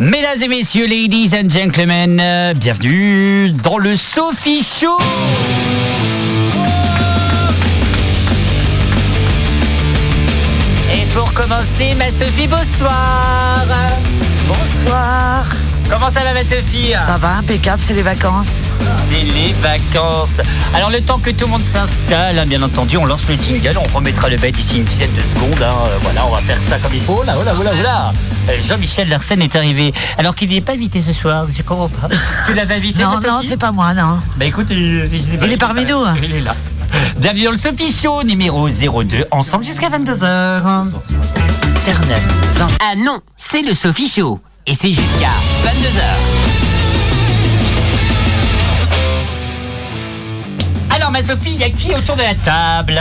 Mesdames et messieurs, ladies and gentlemen, euh, bienvenue dans le Sophie Show Et pour commencer, ma Sophie, bonsoir Bonsoir. Comment ça va ma Sophie? Ça va, impeccable, c'est les vacances. C'est les vacances. Alors le temps que tout le monde s'installe, hein, bien entendu, on lance le jingle, on remettra le bed d'ici une dizaine de secondes. hein. Euh, Voilà, on va faire ça comme il faut. Là, voilà, voilà, voilà. Euh, Jean-Michel Larsen est arrivé. Alors qu'il n'est pas invité ce soir, je comprends pas? Tu l'avais invité Non, non, c'est pas moi, non. Bah écoute, il, je sais pas, Il est parmi pas- nous. hein. Il est là. Bienvenue dans le Sophie Show numéro 02, ensemble jusqu'à 22h. Éternel. Ah non, c'est le Sophie Show. Et c'est jusqu'à 22h. Alors ma Sophie, il y a qui autour de la table?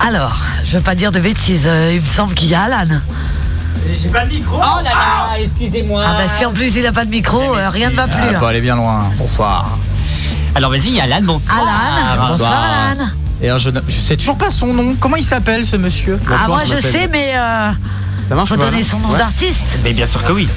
Alors, je veux pas dire de bêtises, euh, il me semble qu'il y a Alan. J'ai pas de micro Oh là là, excusez-moi. Ah bah si en plus il a pas de micro, euh, rien ne va plus. Ah, hein. faut aller bien loin. Bonsoir. Alors vas-y, Alan, bonsoir. Alan, bonsoir Alan. Et un jeune homme. Je sais toujours pas son nom. Comment il s'appelle ce monsieur? Ah moi je sais, mais euh, Ça marche faut pas, donner son nom Ouais. d'artiste. Mais bien sûr que oui.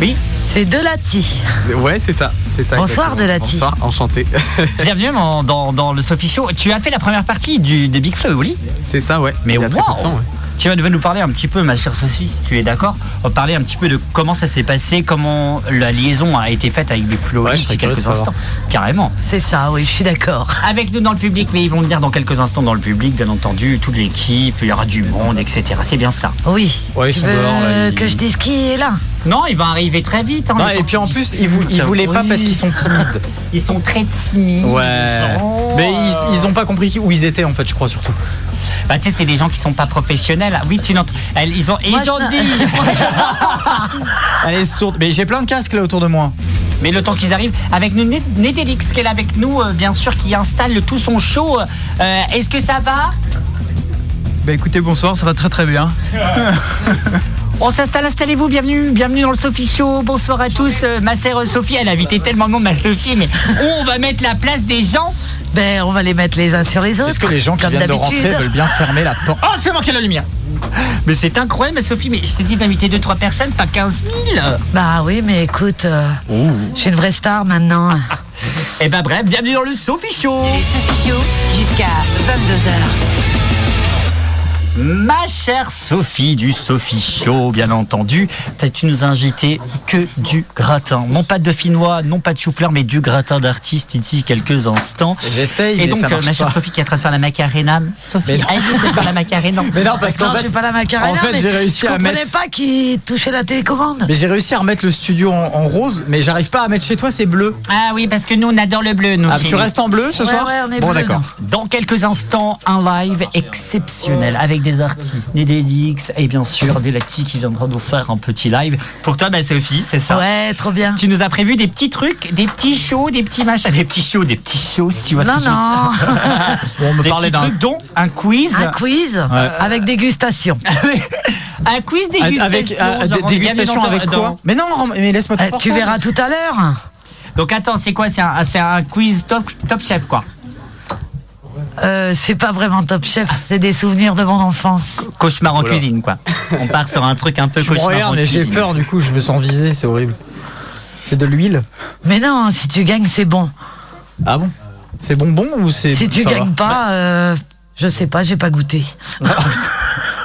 Oui, C'est Delati. Ouais, c'est ça, c'est ça. Bonsoir. Delati. Bonsoir, enchanté. bienvenue dans, dans, dans le Sophie Show. Tu as fait la première partie du, de Big Flo et Oli c'est ça, ouais. Mais wow temps, ouais. Tu vas nous parler un petit peu, ma chère Sophie, si tu es d'accord, on va parler un petit peu de comment ça s'est passé, comment la liaison a été faite avec Big Flo et Ouais, Oli je serais il y a curieux quelques instants. Carrément. C'est ça, oui, je suis d'accord. Avec nous dans le public, mais ils vont venir dans quelques instants dans le public, bien entendu, toute l'équipe, il y aura du monde, etc. C'est bien ça. Oui. Ouais, tu veux dehors, là, ils- que je dise qui est là? Non, il va arriver très vite. hein, Non, et puis en plus, ils, vou- ils voulaient pas parce qu'ils sont timides. Ils sont très timides. Ouais. ils sont- Mais ils, ils ont pas compris où ils étaient en fait, je crois surtout. Bah, tu sais, c'est des gens qui sont pas professionnels. Oui, tu n'entends. Ils ont, ils ont dit. Elle est sourde. Mais j'ai plein de casques là autour de moi. Mais le temps qu'ils arrivent, avec nous, Né- Nédélix, qui est là avec nous, euh, bien sûr, qui installe tout son show. Euh, Est-ce que ça va? Bah écoutez, bonsoir, ça va très très bien. On s'installe, installez-vous, bienvenue, bienvenue dans le Sophie Show. Bonsoir à tous. Euh, ma sœur Sophie, elle a invité tellement de monde, ma Sophie, mais on va mettre la place des gens? Ben on va les mettre les uns sur les autres. Est-ce que les gens qui comme viennent de d'habitude. rentrer veulent bien fermer la porte? Oh, c'est manqué la lumière Mais c'est incroyable, ma Sophie, mais je t'ai dit d'inviter 2-3 personnes, pas 15 000. Bah oui, mais écoute, euh, je suis une vraie star maintenant. Eh ben bref, bienvenue dans le Sophie Show. Sophie Show jusqu'à 22h. Ma chère Sophie du Sophie Show, bien entendu, tu nous as invité que du gratin? Non pas de finnois, non pas de chou-fleur, mais du gratin d'artiste ici quelques instants. J'essaye, Et mais donc, ça euh, ma chère pas. Sophie qui est en train de faire la macarena. Sophie, Mais non. arrête de faire la macarena. Mais non, parce qu'en fait, pas la macarena, en fait, j'ai réussi je à mettre- pas qui touchait la télécommande. mais j'ai réussi à remettre le studio en, en rose, mais j'arrive pas à mettre chez toi, c'est bleu. Ah oui, parce que nous, on adore le bleu, nous. Ah, tu restes en bleu ce Ouais, soir ouais, on est Bon, d'accord. Dans quelques instants, un live exceptionnel avec des artistes, Nédélix et bien sûr Delati qui viendra nous faire un petit live. Pour toi, ma Sophie, c'est ça Ouais, trop bien. Tu nous as prévu des petits trucs, des petits shows, des petits machins, des petits shows, des petits shows, si tu vois Non, ce que je veux non. on me Des parlait d'un dont un quiz. Un quiz avec dégustation. un quiz dégustation. avec euh, genre, des- dégustation dans- avec dans- quoi Mais non, mais laisse-moi Euh, tu verras tout à l'heure. Donc attends, c'est quoi? C'est un, c'est un quiz top, top chef, quoi. Euh, c'est pas vraiment Top Chef, c'est des souvenirs de mon enfance. Cauchemar en cuisine, quoi. On part sur un truc un peu me cauchemar en regardes, mais j'ai peur du coup, je me sens visé, c'est horrible. C'est de l'huile Mais non, si tu gagnes, c'est bon. Ah bon? C'est bonbon ou c'est. Si tu ça va gagnes pas, euh, je sais pas, j'ai pas goûté.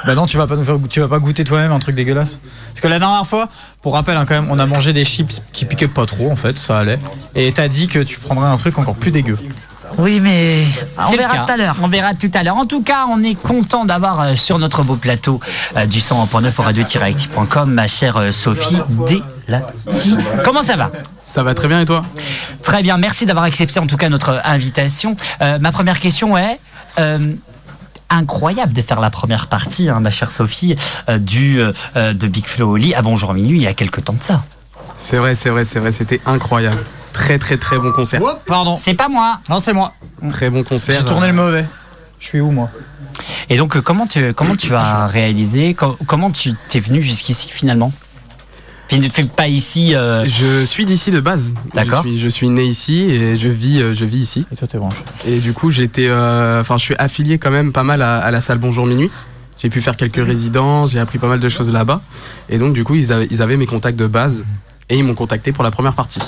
Bah non, tu vas pas nous faire, goûter- tu vas pas goûter toi-même un truc dégueulasse. Parce que la dernière fois, pour rappel, hein, quand même, on a mangé des chips qui piquaient pas trop en fait, ça allait. Et t'as dit que tu prendrais un truc encore plus dégueu. Oui, mais on verra tout à l'heure. On verra tout à l'heure. En tout cas, on est content d'avoir euh, sur notre beau plateau euh, du 100.9 au radio-active.com ma chère euh, Sophie Delati. Comment ça va? Ça va très bien et toi? Très bien, merci d'avoir accepté en tout cas notre invitation. Euh, ma première question est euh, incroyable de faire la première partie, hein, ma chère Sophie, euh, du euh, de Big Flo Oli à Bonjour Minuit il y a quelques temps de ça. C'est vrai, c'est vrai, c'est vrai, c'était incroyable. Très très très bon concert. Oh, pardon. C'est pas moi. Non, c'est moi. Très bon concert. J'ai tourné le mauvais. Je suis où moi? Et donc euh, comment tu comment tu as réalisé co- comment tu t'es venu jusqu'ici finalement? Ne fais pas ici. euh, Je suis d'ici de base. D'accord. Je suis, je suis né ici et je vis, euh, je vis ici. Et toi, t'es branché. Et du coup, j'étais, euh, enfin, je suis affilié quand même pas mal à, à la salle Bonjour Minuit. J'ai pu faire quelques résidences, j'ai appris pas mal de choses là-bas. Et donc, du coup, ils avaient, ils avaient mes contacts de base et ils m'ont contacté pour la première partie.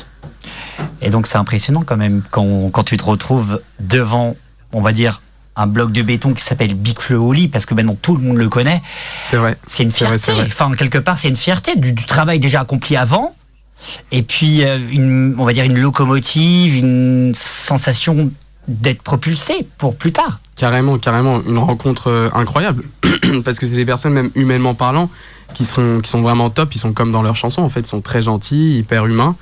Et donc c'est impressionnant quand même quand, quand tu te retrouves devant, on va dire, un bloc de béton qui s'appelle Big Flo Oli parce que maintenant tout le monde le connaît. C'est vrai. C'est une vrai, fierté. vrai. Enfin, quelque part, c'est une fierté du, du travail déjà accompli avant. Et puis, euh, une, on va dire une locomotive, une sensation d'être propulsé pour plus tard. Carrément, carrément, une rencontre euh, incroyable. Parce que c'est des personnes, même humainement parlant, qui sont, qui sont vraiment top. Ils sont comme dans leurs chansons, en fait. Ils sont très gentils, hyper humains.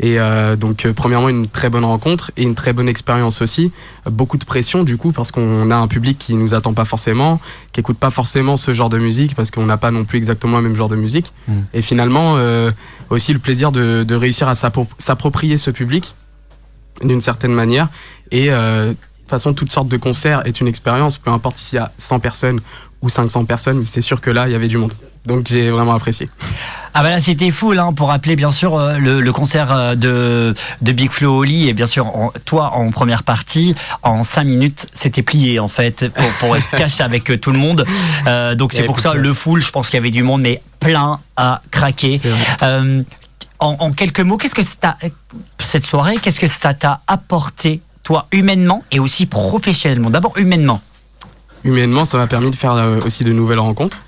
Et euh, donc, euh, premièrement, une très bonne rencontre et une très bonne expérience aussi. Euh, Beaucoup de pression, du coup, parce qu'on a un public qui nous attend pas forcément, qui écoute pas forcément ce genre de musique, parce qu'on n'a pas non plus exactement le même genre de musique. Mm. Et finalement, euh, aussi le plaisir de, de réussir à s'appro- s'approprier ce public d'une certaine manière. Et euh, de toute façon, toutes sortes de concerts est une expérience, peu importe s'il y a 100 personnes ou 500 personnes, c'est sûr que là, il y avait du monde. Donc j'ai vraiment apprécié. Ah bah là c'était fou hein, pour rappeler bien sûr euh, le, le concert euh, de, de Big Flo Oli. Et bien sûr en- toi en première partie en 5 minutes c'était plié en fait pour, pour être cash avec euh, tout le monde. Donc c'est pour ça le full je pense qu'il y avait du monde mais plein à craquer. En, en quelques mots qu'est-ce que ça cette soirée qu'est-ce que ça t'a apporté toi humainement et aussi professionnellement? D'abord humainement Humainement, ça m'a permis de faire euh, aussi de nouvelles rencontres.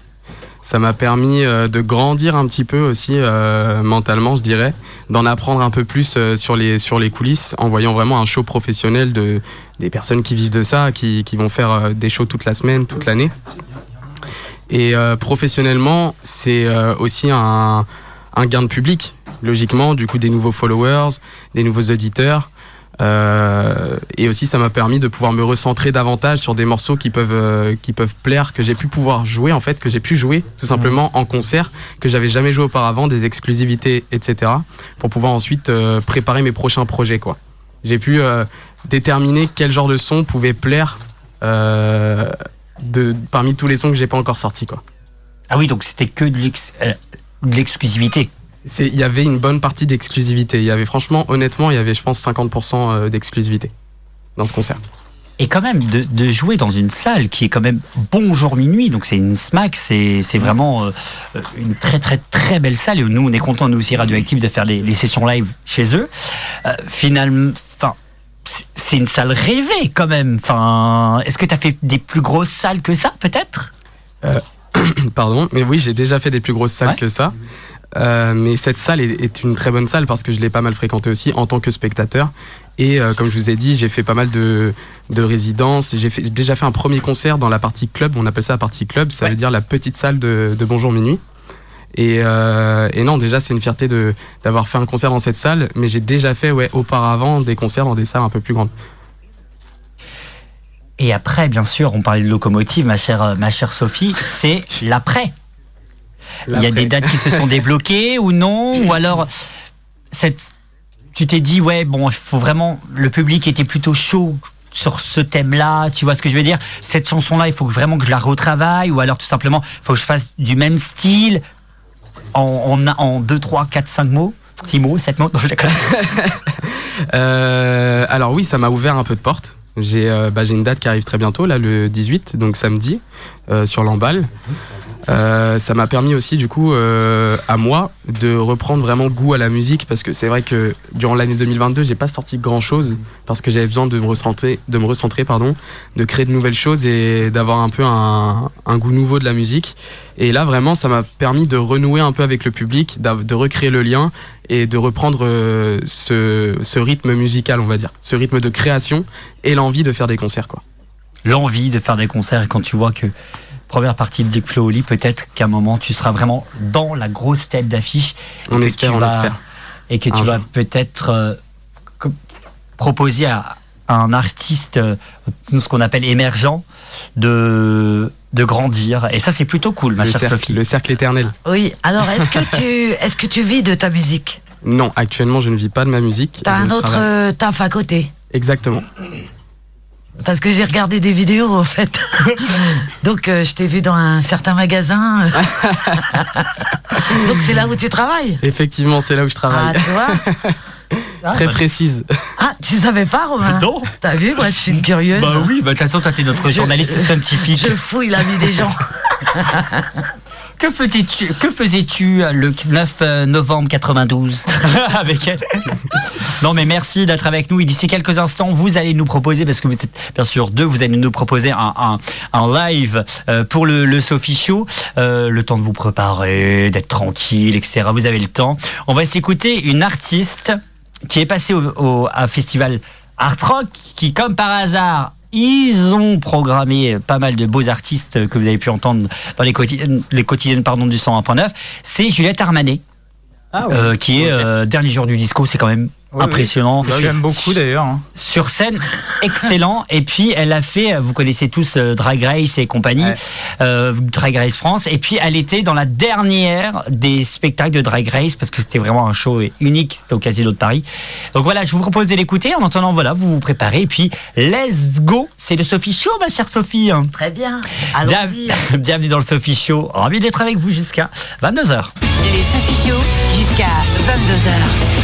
Ça m'a permis euh, de grandir un petit peu aussi euh, mentalement, je dirais, d'en apprendre un peu plus sur les sur les coulisses, en voyant vraiment un show professionnel de des personnes qui vivent de ça, qui, qui vont faire des shows toute la semaine, toute l'année. Et professionnellement, c'est aussi un, un gain de public, logiquement, du coup des nouveaux followers, des nouveaux auditeurs. Euh, et aussi, ça m'a permis de pouvoir me recentrer davantage sur des morceaux qui peuvent euh, qui peuvent plaire, que j'ai pu pouvoir jouer en fait, que j'ai pu jouer tout simplement en concert, que j'avais jamais joué auparavant, des exclusivités, etc. Pour pouvoir ensuite euh, préparer mes prochains projets quoi. J'ai pu déterminer quel genre de son pouvait plaire de parmi tous les sons que j'ai pas encore sortis quoi. ah oui donc c'était que de l'ex- de l'exclusivité Il y avait une bonne partie d'exclusivité. Il y avait franchement, honnêtement, il y avait je pense 50% euh, d'exclusivité dans ce concert. Et quand même, de, de jouer dans une salle qui est quand même bonjour minuit, donc c'est une SMAC, c'est c'est vraiment euh, une très très très belle salle. Et nous, on est contents, nous aussi, Radioactive, de faire les, les sessions live chez eux. Euh, finalement, enfin, c'est- une salle rêvée quand même. Enfin, est-ce que tu as fait des plus grosses salles que ça, peut-être? Pardon, mais oui, j'ai déjà fait des plus grosses salles Ouais. que ça. Euh, mais cette salle est, est une très bonne salle parce que je l'ai pas mal fréquentée aussi en tant que spectateur. Et euh, comme je vous ai dit, j'ai fait pas mal de, de résidences. J'ai déjà fait un premier concert dans la partie club. On appelle ça la partie club. Ça Ouais. veut dire la petite salle de, de Bonjour Minuit. Et, euh, et non, déjà, c'est une fierté de d'avoir fait un concert dans cette salle. Mais j'ai déjà fait, ouais, auparavant, des concerts dans des salles un peu plus grandes. Et après, bien sûr, on parlait de locomotive, ma chère, ma chère Sophie, c'est l'après. Il y a des dates qui se sont débloquées ou non Ou alors, cette, tu t'es dit, ouais, bon, il faut vraiment. Le public était plutôt chaud sur ce thème-là, tu vois ce que je veux dire Cette chanson-là, il faut vraiment que je la retravaille, ou alors tout simplement, il faut que je fasse du même style en, en, en 2, 3, 4, 5 mots 6 mots, 7 mots Non, je. Euh, alors oui, ça m'a ouvert un peu de porte. J'ai euh, bah, une date qui arrive très bientôt, là le 18, donc samedi, sur l'emballe. Euh, ça m'a permis aussi du coup euh, à moi de reprendre vraiment goût à la musique parce que c'est vrai que durant l'année 2022 j'ai pas sorti grand chose parce que j'avais besoin de me recentrer, de me recentrer pardon, de créer de nouvelles choses et d'avoir un peu un, un goût nouveau de la musique. Et là vraiment ça m'a permis de renouer un peu avec le public, de recréer le lien et de reprendre euh, ce, ce rythme musical on va dire, ce rythme de création et l'envie de faire des concerts quoi. L'envie de faire des concerts et quand tu vois que première partie de Big Flo Oli, peut-être qu'à un moment tu seras vraiment dans la grosse tête d'affiche. et On que espère, tu on vas- espère. Et que Un tu vas peut-être euh, proposer à, un artiste, euh, ce qu'on appelle émergent, de, de grandir. Et ça, c'est plutôt cool, ma Le chère cercle, Sophie. le cercle éternel. Oui, alors est-ce que tu est-ce que tu vis de ta musique? Non, actuellement je ne vis pas de ma musique. T'as un autre travaille- euh, taf à côté? Exactement. Parce que j'ai regardé des vidéos en fait. Donc euh, je t'ai vu dans un certain magasin. Donc c'est là où tu travailles. Effectivement, c'est là où je Ah travaille. tu vois Ah, Très bah, précise. Ah tu savais pas Romain Non. T'as vu Moi je suis une curieuse. Bah oui, bah de toute façon, toi, t'es notre journaliste scientifique. Je fouille la vie des gens. Que faisais-tu, que faisais-tu le 9 euh, novembre 92 avec elle Non mais merci d'être avec nous. Et d'ici quelques instants, vous allez nous proposer, parce que vous êtes bien sûr deux, vous allez nous proposer un, un, un live euh, pour le, le Sophie Show. Euh, le temps de vous préparer, d'être tranquille, etc. Vous avez le temps. On va s'écouter une artiste qui est passée au, à festival Art Rock, qui comme par hasard ils ont programmé pas mal de beaux artistes que vous avez pu entendre dans les quotidiennes, les quotidiennes pardon, du 101.9. C'est Juliette Armanet, Ah ouais. euh, qui est euh, dernier jour du disco. C'est quand même Oui, impressionnant. oui. J'aime beaucoup d'ailleurs. hein. Sur scène, excellent. Et puis elle a fait, vous connaissez tous euh, Drag Race et compagnie, Ouais. euh, Drag Race France. Et puis elle était dans la dernière des spectacles de Drag Race parce que c'était vraiment un show unique. C'était au Casino de Paris. Donc voilà, je vous propose de l'écouter. En attendant, voilà, vous vous préparez. Et puis let's go. C'est le Sophie Show, ma chère Sophie. Très bien. Bienvenue dans le Sophie Show. Ravi d'être avec vous jusqu'à 22h. Les Sophie Show jusqu'à 22h.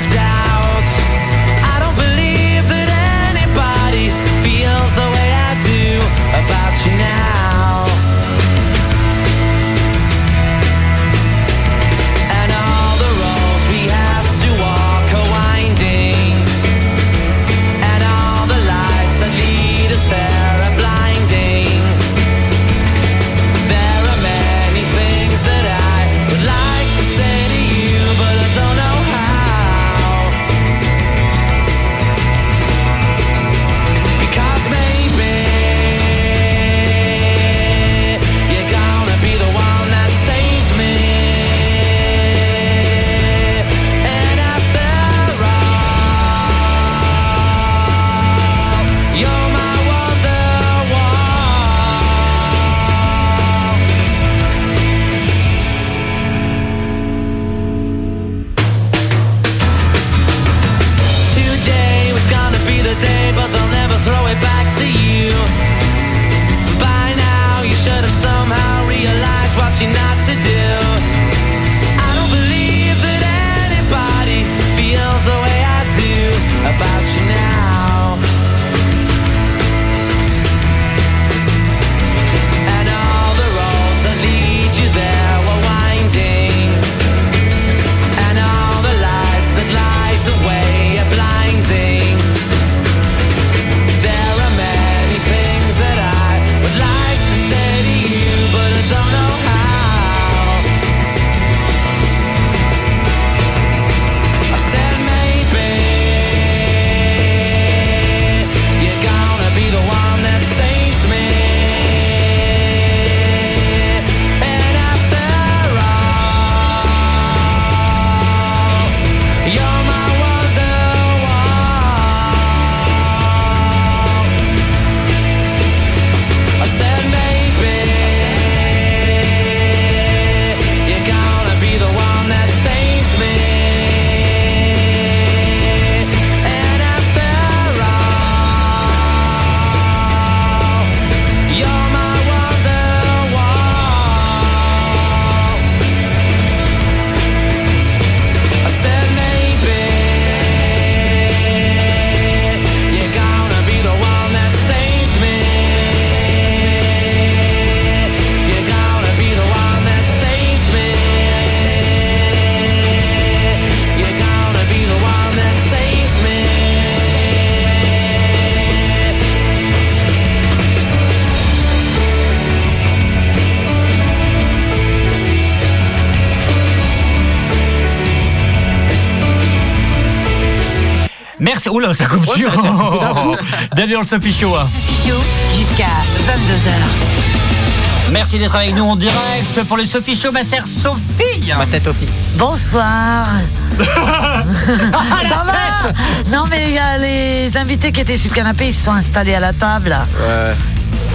about you now. About you now. Oula, ça coupe dur. Bienvenue dans le Sophie Show. Sophie Show jusqu'à 22h. Merci d'être avec nous en direct pour le Sophie Show, ma sœur Sophie. Ma tête Sophie. Bonsoir. Ça va Non mais il y a les invités qui étaient sur le canapé, ils se sont installés à la table. Ouais.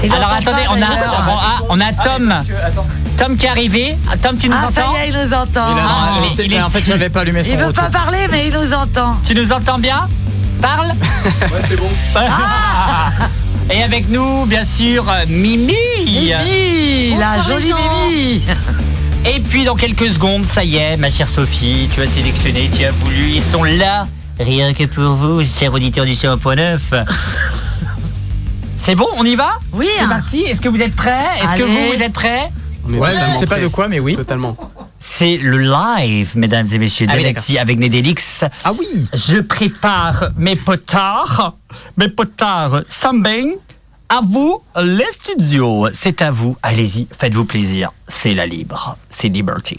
Ils Alors attendez, on a, d'ailleurs. bon, ah, on a Tom. Tom qui est arrivé. Ah, Tom, tu nous Ah ça entends y est, il nous entend. Il a- Ah, il il est- sait- il est- en fait, j'avais pas allumé son Il veut retour. pas parler mais il nous entend. Tu nous entends bien? Parle Ouais, c'est bon. Et avec nous, bien sûr, Mimi. Mimi, la jolie. Mimi. Et puis dans quelques secondes, ça y est, ma chère Sophie, tu as sélectionné, tu as voulu, ils sont là, rien que pour vous, chers auditeurs du 100.9. C'est bon, on y va? Oui. C'est parti, est-ce que vous êtes prêts? Est-ce que vous, vous êtes prêts? Ouais, je sais pas de quoi, mais oui. Totalement. C'est le live, mesdames et messieurs, Ah oui, avec Nedelix. Ah oui Je prépare mes potards, mes potards sambing. À vous, les studios. C'est à vous. Allez-y, faites-vous plaisir. C'est la libre. C'est Liberty.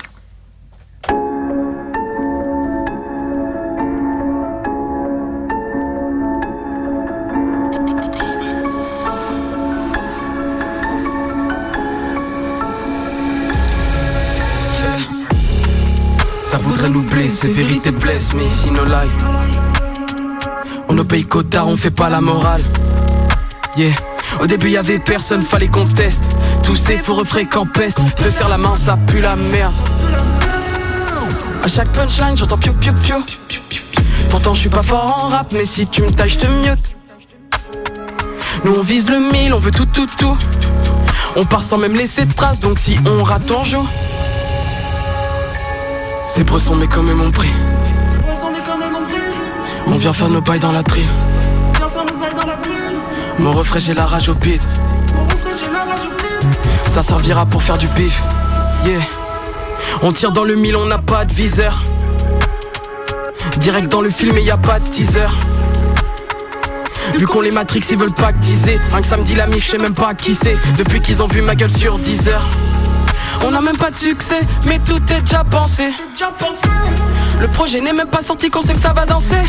Ça voudrait nous blesser, vérité blesse, mais ici no light. On ne paye quota, on fait pas la morale. Yeah. Au début y avait personne, fallait qu'on teste. Tous ces faux refrains qu'empestent. Te serre la main, ça pue la merde. À chaque punchline, j'entends piou piou piou. Pourtant je suis pas fort en rap, mais si tu me je te mute. Nous on vise le mille, on veut tout tout tout. On part sans même laisser de traces, donc si on rate, on joue. Ces bressons, mais quand même on prie. On vient faire nos bails dans la trille. Mon refrain, j'ai la rage au beat. Ça servira pour faire du bif. Yeah. On tire dans le mille, on n'a pas de viseur. Direct dans le film et y a pas de teaser. Vu qu'on les Matrix, ils veulent pas teaser. Un que samedi la mif, je sais même pas qui c'est. Depuis qu'ils ont vu ma gueule sur 10 heures. On n'a même pas de succès, mais tout est déjà pensé. Le projet n'est même pas sorti qu'on sait que ça va danser.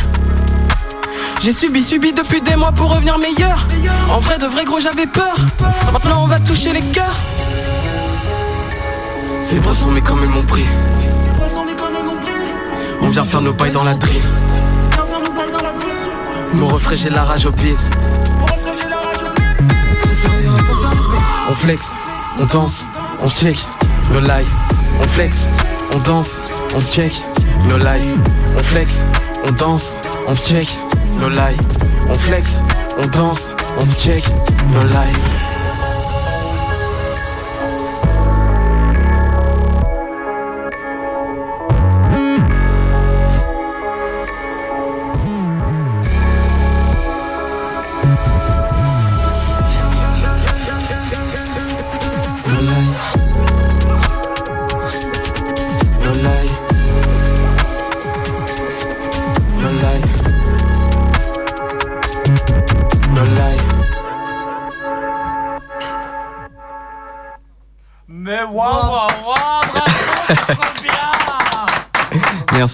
J'ai subi, subi depuis des mois pour revenir meilleur. En vrai, de vrai gros, j'avais peur. Maintenant, on va toucher les cœurs. Ces boissons, mais quand même mon prix. On vient faire nos bails dans la drill. Mon refrain, j'ai la rage au pied. On flex, on danse, on check, no lie. On flex, on danse, on check, no lie. On flex, on danse, on check, no lie. On flex, on danse, on check, no lie.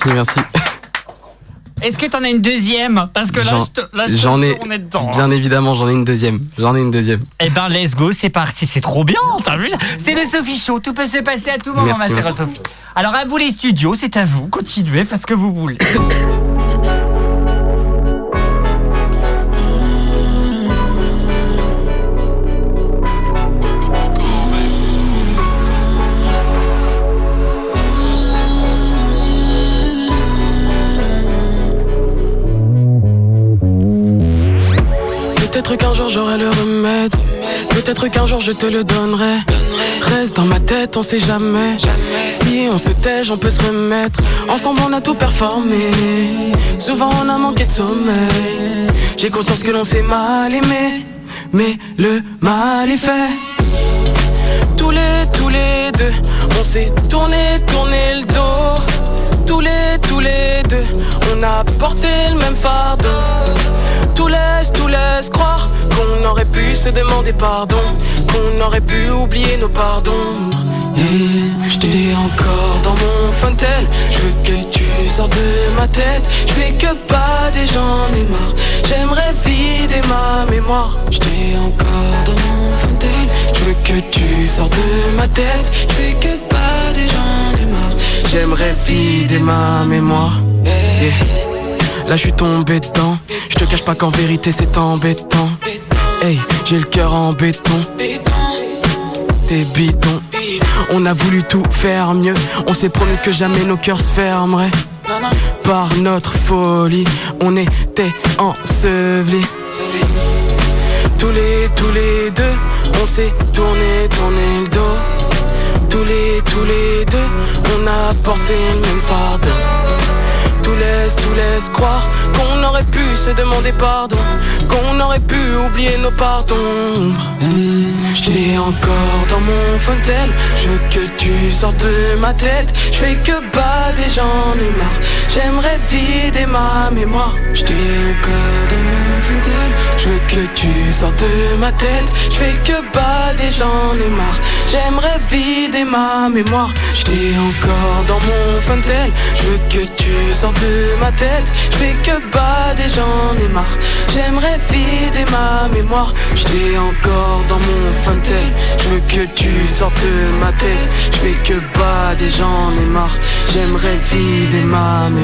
Merci, merci. Est-ce que t'en as une deuxième Parce que là, J'en- je ai, on est dedans. bien hein. évidemment, j'en ai une deuxième. J'en ai une deuxième. Eh ben, let's go, c'est parti, c'est trop bien, t'as vu? C'est le Sophie Show, tout peut se passer à tout moment, Merci, ma chère merci. Sophie. Alors, à vous les studios, c'est à vous, continuez, faites ce que vous voulez. Peut-être qu'un jour je te le donnerai. Reste dans ma tête, on sait jamais. Si on se tège, on peut se remettre. Ensemble, on a tout performé. Souvent, on a manqué de sommeil. J'ai conscience que l'on s'est mal aimé. Mais le mal est fait. Tous les, tous les deux, on s'est tourné, tourné le dos. Tous les, tous les deux, on a porté le même fardeau. Tout laisse, tout laisse croire qu'on aurait pu se demander pardon, qu'on aurait pu oublier nos pardons. Et je dis encore dans mon fontel, je veux que tu sors de ma tête. Je fais que pas des j'en ai marre. J'aimerais vider ma mémoire. Je dis encore dans mon fontel, je veux que tu sors de ma tête. Je fais que pas des j'en ai marre. J'aimerais vider ma mémoire. Là je suis tombé dedans Je te cache pas qu'en vérité c'est embêtant J'ai le cœur en béton. T'es bidon On a voulu tout faire mieux. On s'est promis que jamais nos cœurs se fermeraient. Par notre folie On était ensevelis. Tous les, tous les deux On s'est tourné, tourné le dos. Tous les, tous les deux On a porté le même fardeau tout laisse, tout laisse croire qu'on aurait pu se demander pardon, qu'on aurait pu oublier nos pardons. Je dis encore dans mon fontel, je veux que tu sortes de ma tête. Je fais que bader, j'en ai marre. J'aimerais vider ma mémoire. Dis encore dans mon fontel, je veux que tu sortes de ma tête. Je fais que bader, j'en ai marre. J'aimerais vider ma mémoire. Dis encore dans mon fontel, je veux que tu sortes de ma tête. Je fais que bader, j'en ai marre. J'aimerais vider ma mémoire. Dis encore dans mon fontel, je veux que tu sortes de ma tête. Je fais que bader, j'en ai marre. J'aimerais vider ma mémoire.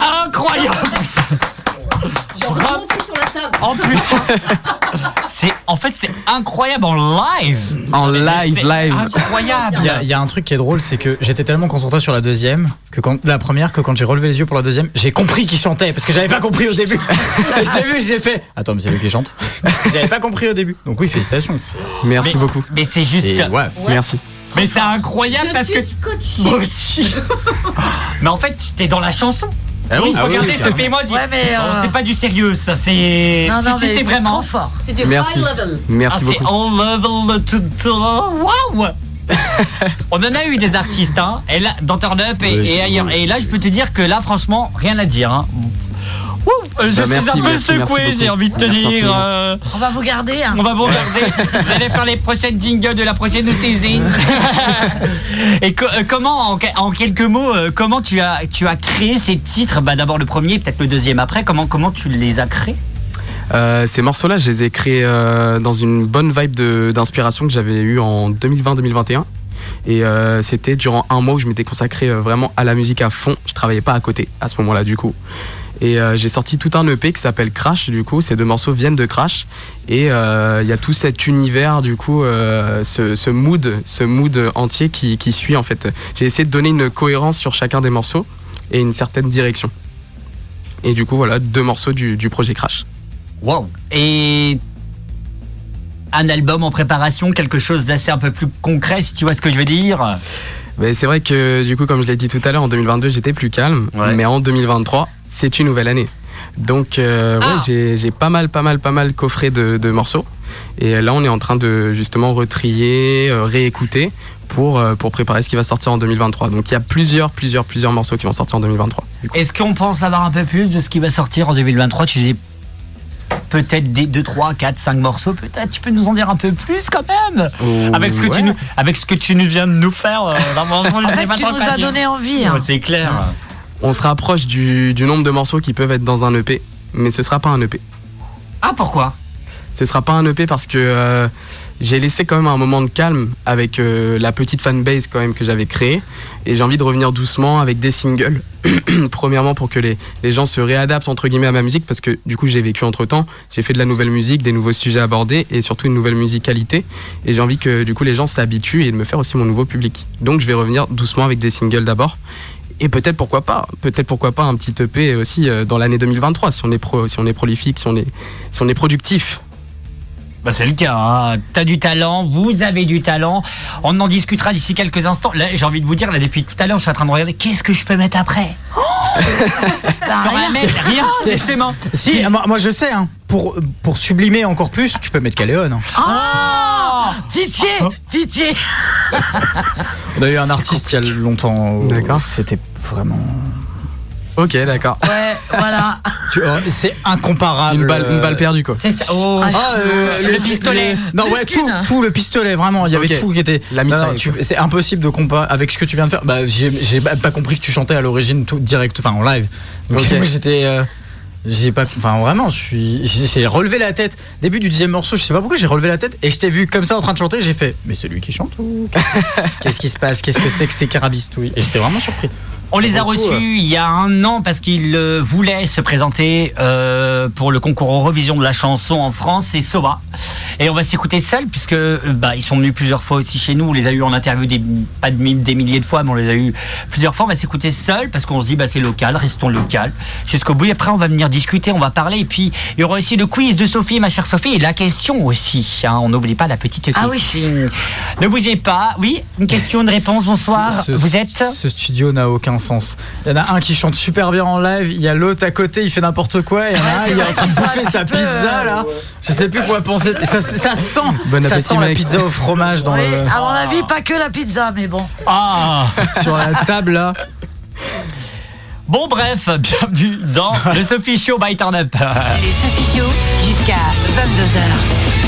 Incroyable En plus, c'est en fait c'est incroyable en live. En live, live. Incroyable. Il y, a- il y a un truc qui est drôle, c'est que j'étais tellement concentré sur la deuxième, que quand, la première, que quand j'ai relevé les yeux pour la deuxième, j'ai compris qu'il chantait, parce que j'avais pas compris au début. L'ai vu, j'ai fait. Attends, mais c'est lui qui chante. J'avais pas compris au début. Donc oui, félicitations. Merci Mais- beaucoup. Mais c'est juste. Ouais. Merci. Mais c'est incroyable Je parce suis que. scotché. Moi aussi. mais en fait, t'es dans la chanson. Ah oui, ah oui, regardez, oui, Sophie et moi, dit, Ouais, mais, oh, euh, c'est pas du sérieux, ça, c'est. Non, si, non, si, mais c'est c'est vraiment. trop fort. C'est du Merci. high level. Merci ah, c'est beaucoup. all level to, to- Waouh On en a eu des artistes, hein, et là, dans Turn Up et, Oui, et c'est ailleurs. Et là, je peux te dire que là, franchement, rien à dire. Hein. Ouh, je Bah, suis merci, un peu merci, secoué, j'ai envie de te Merci dire. euh, On va vous garder. Hein. on va vous regarder. Vous allez faire les prochaines jingles de la prochaine saison. Et co- euh, comment, en, que- en quelques mots, euh, comment tu as, tu as créé ces titres? Bah, D'abord le premier, peut-être le deuxième après. Comment, comment tu les as créés? Euh, ces morceaux-là, je les ai créés euh, dans une bonne vibe d'inspiration que j'avais eue en 2020-2021. Et euh, c'était durant un mois où je m'étais consacré vraiment à la musique à fond. Je travaillais pas à côté à ce moment-là du coup. Et euh, j'ai sorti tout un EP qui s'appelle Crash du coup. Ces deux morceaux viennent de Crash. Et euh, il y a tout cet univers du coup, euh, ce, ce mood, ce mood entier qui, qui suit en fait. J'ai essayé de donner une cohérence sur chacun des morceaux et une certaine direction. Et du coup voilà deux morceaux du, du projet Crash. Wow. Et un album en préparation, quelque chose d'assez un peu plus concret, si tu vois ce que je veux dire? Mais c'est vrai que du coup, comme je l'ai dit tout à l'heure, en 2022 j'étais plus calme, Ouais. mais en 2023 c'est une nouvelle année. Donc euh, ouais, Ah. j'ai j'ai pas mal, pas mal, pas mal coffré de, de morceaux. Et là, on est en train de justement retrier, euh, réécouter pour euh, pour préparer ce qui va sortir en 2023. Donc il y a plusieurs, plusieurs, plusieurs morceaux qui vont sortir en 2023. du coup. Est-ce qu'on pense savoir un peu plus de ce qui va sortir en 2023 Tu dis peut-être des 2, 3, 4, 5 morceaux, peut-être. Tu peux nous en dire un peu plus quand même? Oh, avec, ce que tu nous, avec ce que tu nous viens de nous faire. euh, En fait, tu nous as donné envie. hein. Ouais, C'est clair. On se rapproche du, du nombre de morceaux qui peuvent être dans un EP, mais ce sera pas un EP. Ah, pourquoi? Ce sera pas un EP parce que euh, j'ai laissé quand même un moment de calme avec euh, la petite fanbase quand même que j'avais créée et j'ai envie de revenir doucement avec des singles. Premièrement pour que les, les gens se réadaptent entre guillemets à ma musique parce que du coup j'ai vécu entre temps, j'ai fait de la nouvelle musique, des nouveaux sujets abordés et surtout une nouvelle musicalité et j'ai envie que du coup les gens s'habituent et de me faire aussi mon nouveau public. Donc je vais revenir doucement avec des singles d'abord et peut-être pourquoi pas, peut-être pourquoi pas un petit EP aussi euh, dans l'année 2023 si on est pro, si on est prolifique, si on est si on est productif. Bah c'est le cas, hein. t'as du talent, vous avez du talent. On en discutera d'ici quelques instants. Là, j'ai envie de vous dire, là, depuis tout à l'heure, je suis en train de regarder qu'est-ce que je peux mettre après? Bah, Je peux rien rien. mettre, rien, justement. Si, moi, moi, je sais, hein, pour, pour sublimer encore plus, tu peux mettre Caléon. hein. Ah Pitié Pitié On a eu un artiste il y a longtemps. où D'accord. C'était vraiment. Ok, d'accord. Ouais, voilà. euh, C'est incomparable. Une balle, une balle euh, perdue quoi. C'est ça. Oh. Ah, euh, Le pistolet. Non, ouais, tout, tout le pistolet, vraiment. Il y avait tout qui était. La. C'est impossible de comparer avec ce que tu viens de faire. Bah, j'ai pas compris que tu chantais à l'origine tout direct, enfin en live. Donc Ok. moi j'étais. euh, j'ai pas. Enfin vraiment, je suis. J'ai relevé la tête. Début du dixième morceau, je sais pas pourquoi j'ai relevé la tête et je t'ai vu comme ça en train de chanter. J'ai fait. Mais c'est lui qui chante ou? Qu'est-ce qui se passe? Qu'est-ce que c'est que ces carabistouilles? Et j'étais vraiment surpris. On les a Beaucoup, reçus euh. il y a un an parce qu'ils euh, voulaient se présenter euh, pour le concours Eurovision de la chanson en France, c'est Soba. Et on va s'écouter seul puisque euh, bah, ils sont venus plusieurs fois aussi chez nous. On les a eu en interview des, pas de mille- des milliers de fois, mais on les a eu plusieurs fois. On va s'écouter seul parce qu'on se dit bah, c'est local, restons local jusqu'au bout. Et après on va venir discuter, on va parler. Et puis il y aura aussi le quiz de Sophie, ma chère Sophie, et la question aussi. hein. on n'oublie pas la petite Ah question. Ne bougez pas. Oui, une question, une réponse. Bonsoir. Ce- ce- Vous êtes Ce studio n'a aucun sens. Il y en a un qui chante super bien en live, il y a l'autre à côté, il fait n'importe quoi, et il y en a un, il est en train de bouffer sa pizza là. Je sais plus quoi penser. Ça, ça sent, Bon ça appétit, sent la pizza au fromage dans Oui, le, à mon avis, pas que la pizza, mais bon. Ah sur la table là. Bon bref, bienvenue dans le Sophie Show by Turn Up. Le Sophie Show jusqu'à 22h.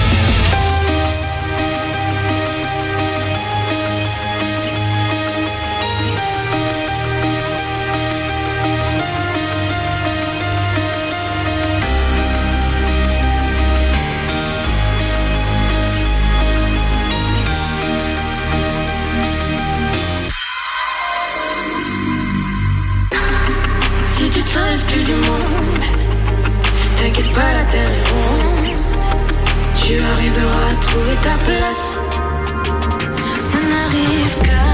ça reste du monde. T'inquiète pas, la terre est ronde. Tu arriveras à trouver ta place. Ça n'arrive qu'à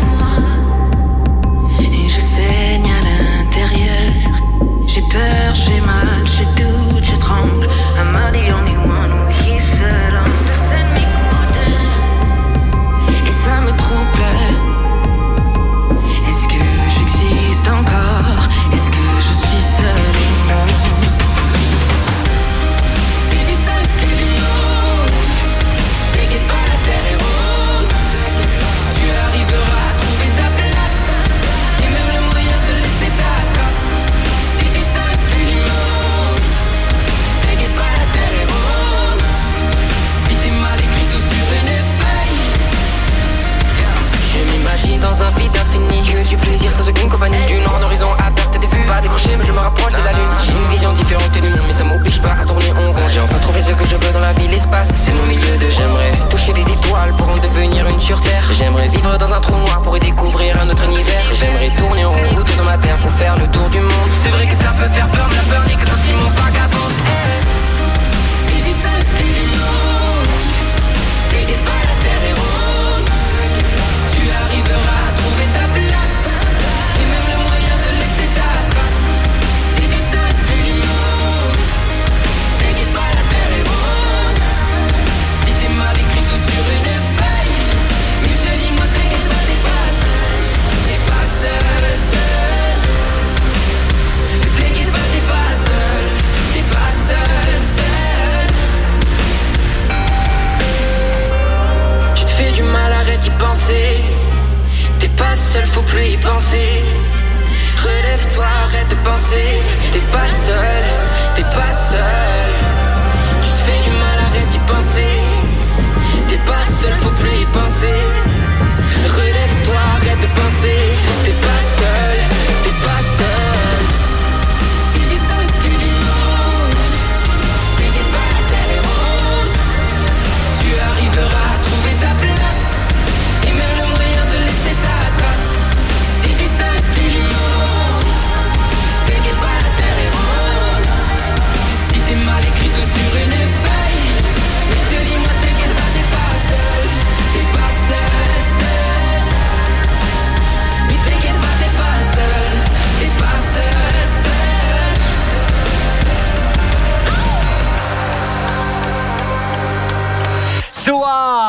de la lune. J'ai une vision différente du monde Mais ça m'oblige pas à tourner en rond. J'ai enfin trouvé ce que je veux dans la vie L'espace. C'est mon milieu de J'aimerais toucher des étoiles pour en devenir une sur terre. J'aimerais vivre dans un trou noir pour y découvrir un autre univers. J'aimerais tourner en rond autour de ma terre pour faire le tour du monde. C'est vrai que ça peut faire peur mais la peur n'est que sentiment vagabond Si T'es pas seul, faut plus y penser. Relève-toi, arrête de penser. T'es pas seul, t'es pas seul. Tu te fais du mal, arrête d'y penser. T'es pas seul, faut plus y penser.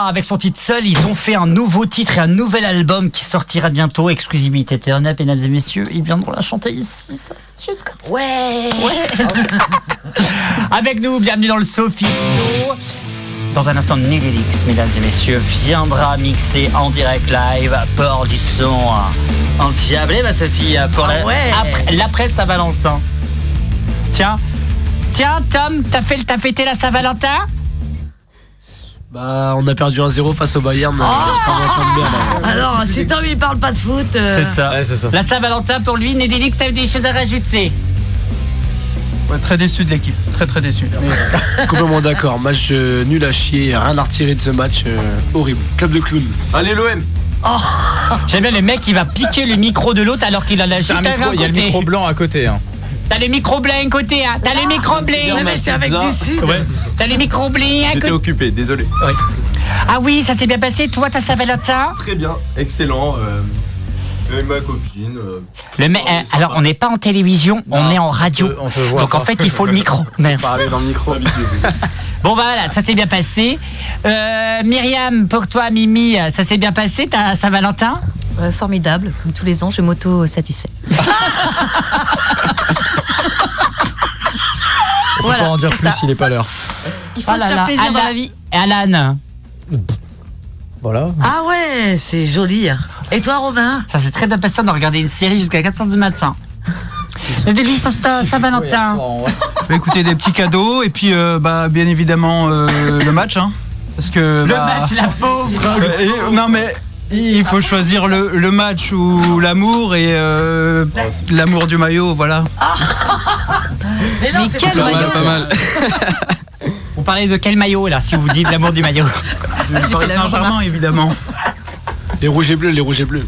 Avec son titre seul, ils ont fait un nouveau titre et un nouvel album qui sortira bientôt, exclusivité éternelle, mesdames et messieurs. Ils viendront la chanter ici, ça c'est juste comme Ouais. Avec nous, bienvenue dans le Sophie Show. Dans un instant, Nédélix, mesdames et messieurs, viendra mixer en direct live pour du son endiablé, ma Sophie, pour Ah la- ouais. après- l'après Saint-Valentin. Tiens, tiens, Tom, t'as fait, t'as fêté la Saint-Valentin? Bah, on a perdu 1-0 face au Bayern. Oh de merde, hein. Alors, si Tom il parle pas de foot. euh, C'est ça. Ouais, c'est ça. La Saint-Valentin pour lui, Nédélix, t'as des choses à rajouter? Ouais, très déçu de l'équipe, très très déçu. Complètement d'accord. Match euh, nul à chier, rien à retirer de ce match. euh, horrible. Club de clown. Allez l'OM J'aime bien le mec qui va piquer le micro de l'autre alors qu'il a juste un un micro- Il y a le micro blanc à côté. Hein. T'as le micro blanc à côté, hein. T'as le micro blanc. Ouais, mais c'est avec du sud. T'as le micro blanc à J'étais côté. occupé, désolé. Ah oui, ça s'est bien passé. Toi, ta Saint-Valentin Très bien, excellent. euh, et ma copine. euh, Le mec, euh, alors on n'est pas en télévision, on est en radio. On te- on te voit Donc en pas. fait, il faut le micro. Merci. Parler dans le micro. Bon bah voilà, ça s'est bien passé. Euh, Myriam, pour toi, Mimi, ça s'est bien passé ta Saint-Valentin? Euh, formidable, comme tous les ans, je m'auto-satisfais. On peut pas en dire c'est plus, ça. il est pas l'heure. Il faut Oh se faire là, plaisir dans la vie. Alan, Voilà. Ah ouais, c'est joli. Et toi, Romain? Ça s'est très bien passé. On a regardé une série jusqu'à 4h du matin. Le délice Saint- Saint-Valentin. Bah, écoutez, des petits cadeaux et puis euh, bah, bien évidemment euh, le match. Hein, parce que, Le bah, match, la pauvre. euh, et- non mais il faut choisir le, le match ou l'amour et euh, l'amour du maillot, voilà. Mais non, Mais c'est quel pas Pas mal, maillot pas mal. Vous parlez de quel maillot là, si vous dites l'amour du maillot Le Paris Saint-Germain évidemment. Les rouges et bleus, les rouges et bleus.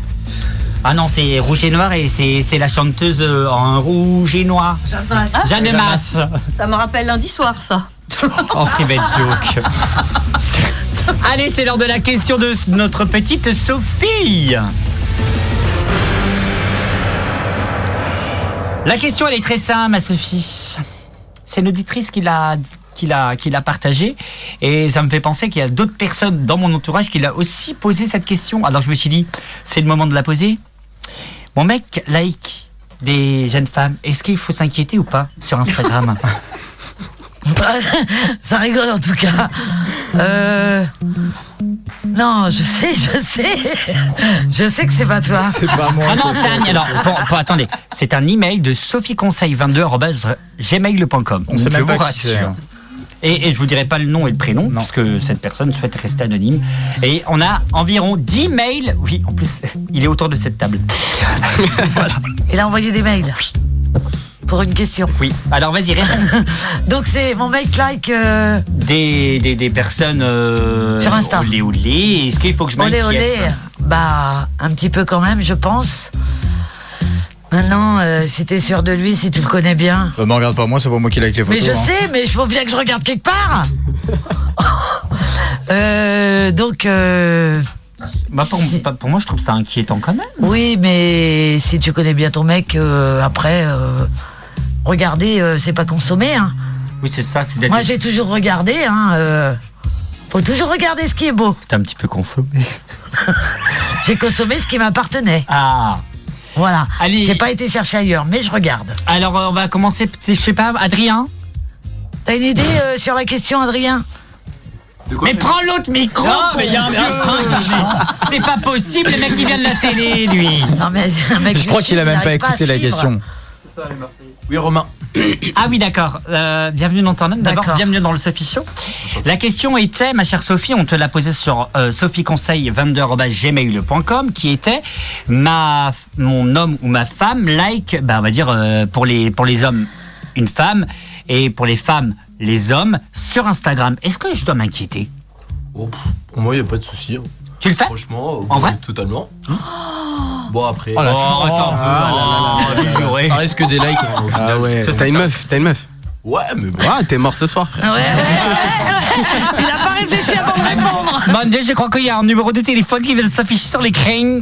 Ah non, c'est rouge et noir et c'est c'est la chanteuse en rouge et noir. Jeanne Masse. Jeanne Masse. Ça me rappelle lundi soir, ça. En private joke. Allez, c'est l'heure de la question de notre petite Sophie. La question, elle est très simple, Sophie. C'est une auditrice qui l'a qui l'a qui l'a partagée et ça me fait penser qu'il y a d'autres personnes dans mon entourage qui l'a aussi posé cette question. Alors je me suis dit, c'est le moment de la poser. Mon mec like des jeunes femmes. Est-ce qu'il faut s'inquiéter ou pas sur Instagram? Ça rigole en tout cas. Euh... Non, je sais, je sais. Je sais que c'est pas toi. C'est pas moi. Ah non, c'est un. Alors, bon, bon, attendez. C'est un email de sophieconseil22.gmail.com. On sait même vous pas qui c'est. hein. Et, et je vous dirai pas le nom et le prénom, parce que cette personne souhaite rester anonyme. Et on a environ 10 mails. Oui, en plus, il est autour de cette table. Il a envoyé des mails. Pour une question. Oui. Alors vas-y, réponds. Donc c'est mon mec like. euh, Des, des, des personnes. euh, Sur Insta. Olé, olé. Est-ce qu'il faut que je Olé olé. Bah un petit peu quand même, je pense. Maintenant, euh, si t'es sûr de lui, si tu le connais bien. Euh, me regarde pas moi, c'est pas moi qui like les Mais photos. je hein. sais, mais il faut bien que je regarde quelque part. Euh, donc, euh, Bah, pour, moi, je trouve ça inquiétant quand même. oui, mais si tu connais bien ton mec, euh, après, regarder, euh, c'est pas consommer. Hein. Oui, c'est ça, c'est d'être Moi, j'ai toujours regardé. Hein, euh, faut toujours regarder ce qui est beau. T'es un petit peu consommé. J'ai consommé ce qui m'appartenait. Ah. Voilà. Allez. J'ai pas été chercher ailleurs, mais je regarde. Alors, euh, on va commencer, je sais pas, Adrien T'as une idée euh, sur la question, Adrien? Mais prends l'autre micro Non, pour mais il y a un vous vieux entendre. C'est pas possible, le mec qui vient de la télé, lui Non, mais un mec Je crois qu'il a même pas arrive à écouté Oui, Romain. Ah oui, d'accord. Euh, bienvenue dans Up. D'abord, bienvenue dans le Sophie Show. La question était, ma chère Sophie, on te l'a posée sur euh, sophieconseil22.gmail.com, qui était ma, mon homme ou ma femme like, bah, on va dire euh, pour les pour les hommes une femme et pour les femmes les hommes sur Instagram. Est-ce que je dois m'inquiéter? Oh, pour moi, il n'y a pas de souci. hein. Tu le fais? Franchement, En oui, vrai Totalement. Bon, après. Oh là, Oh, attends, Oh, ouais. ça risque des likes hein, au final. Ah ouais, Ça, t'as une ça. meuf, t'as une meuf. Ouais, mais bon. Ah, t'es mort ce soir, frère. Ah ouais, ouais, ouais, ouais. Il a pas réfléchi avant de répondre. Bon, déjà, je crois qu'il y a un numéro de téléphone qui vient de s'afficher sur l'écran.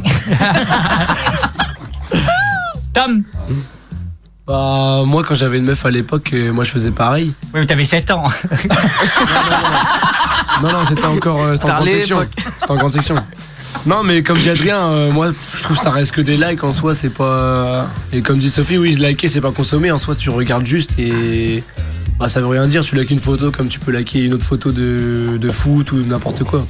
Tom Bah, moi, quand j'avais une meuf à l'époque, euh, moi, je faisais pareil. Oui, mais t'avais 7 ans. Non, non, c'était encore euh, c'était en grande section. C'était en grande section. Non, mais comme dit Adrien, euh, moi, je trouve que ça reste que des likes en soi, c'est pas. Et comme dit Sophie, oui, liker, c'est pas consommer. En soi, tu regardes juste et. Bah, ça veut rien dire. Tu likes une photo comme tu peux liker une autre photo de, de foot ou n'importe quoi.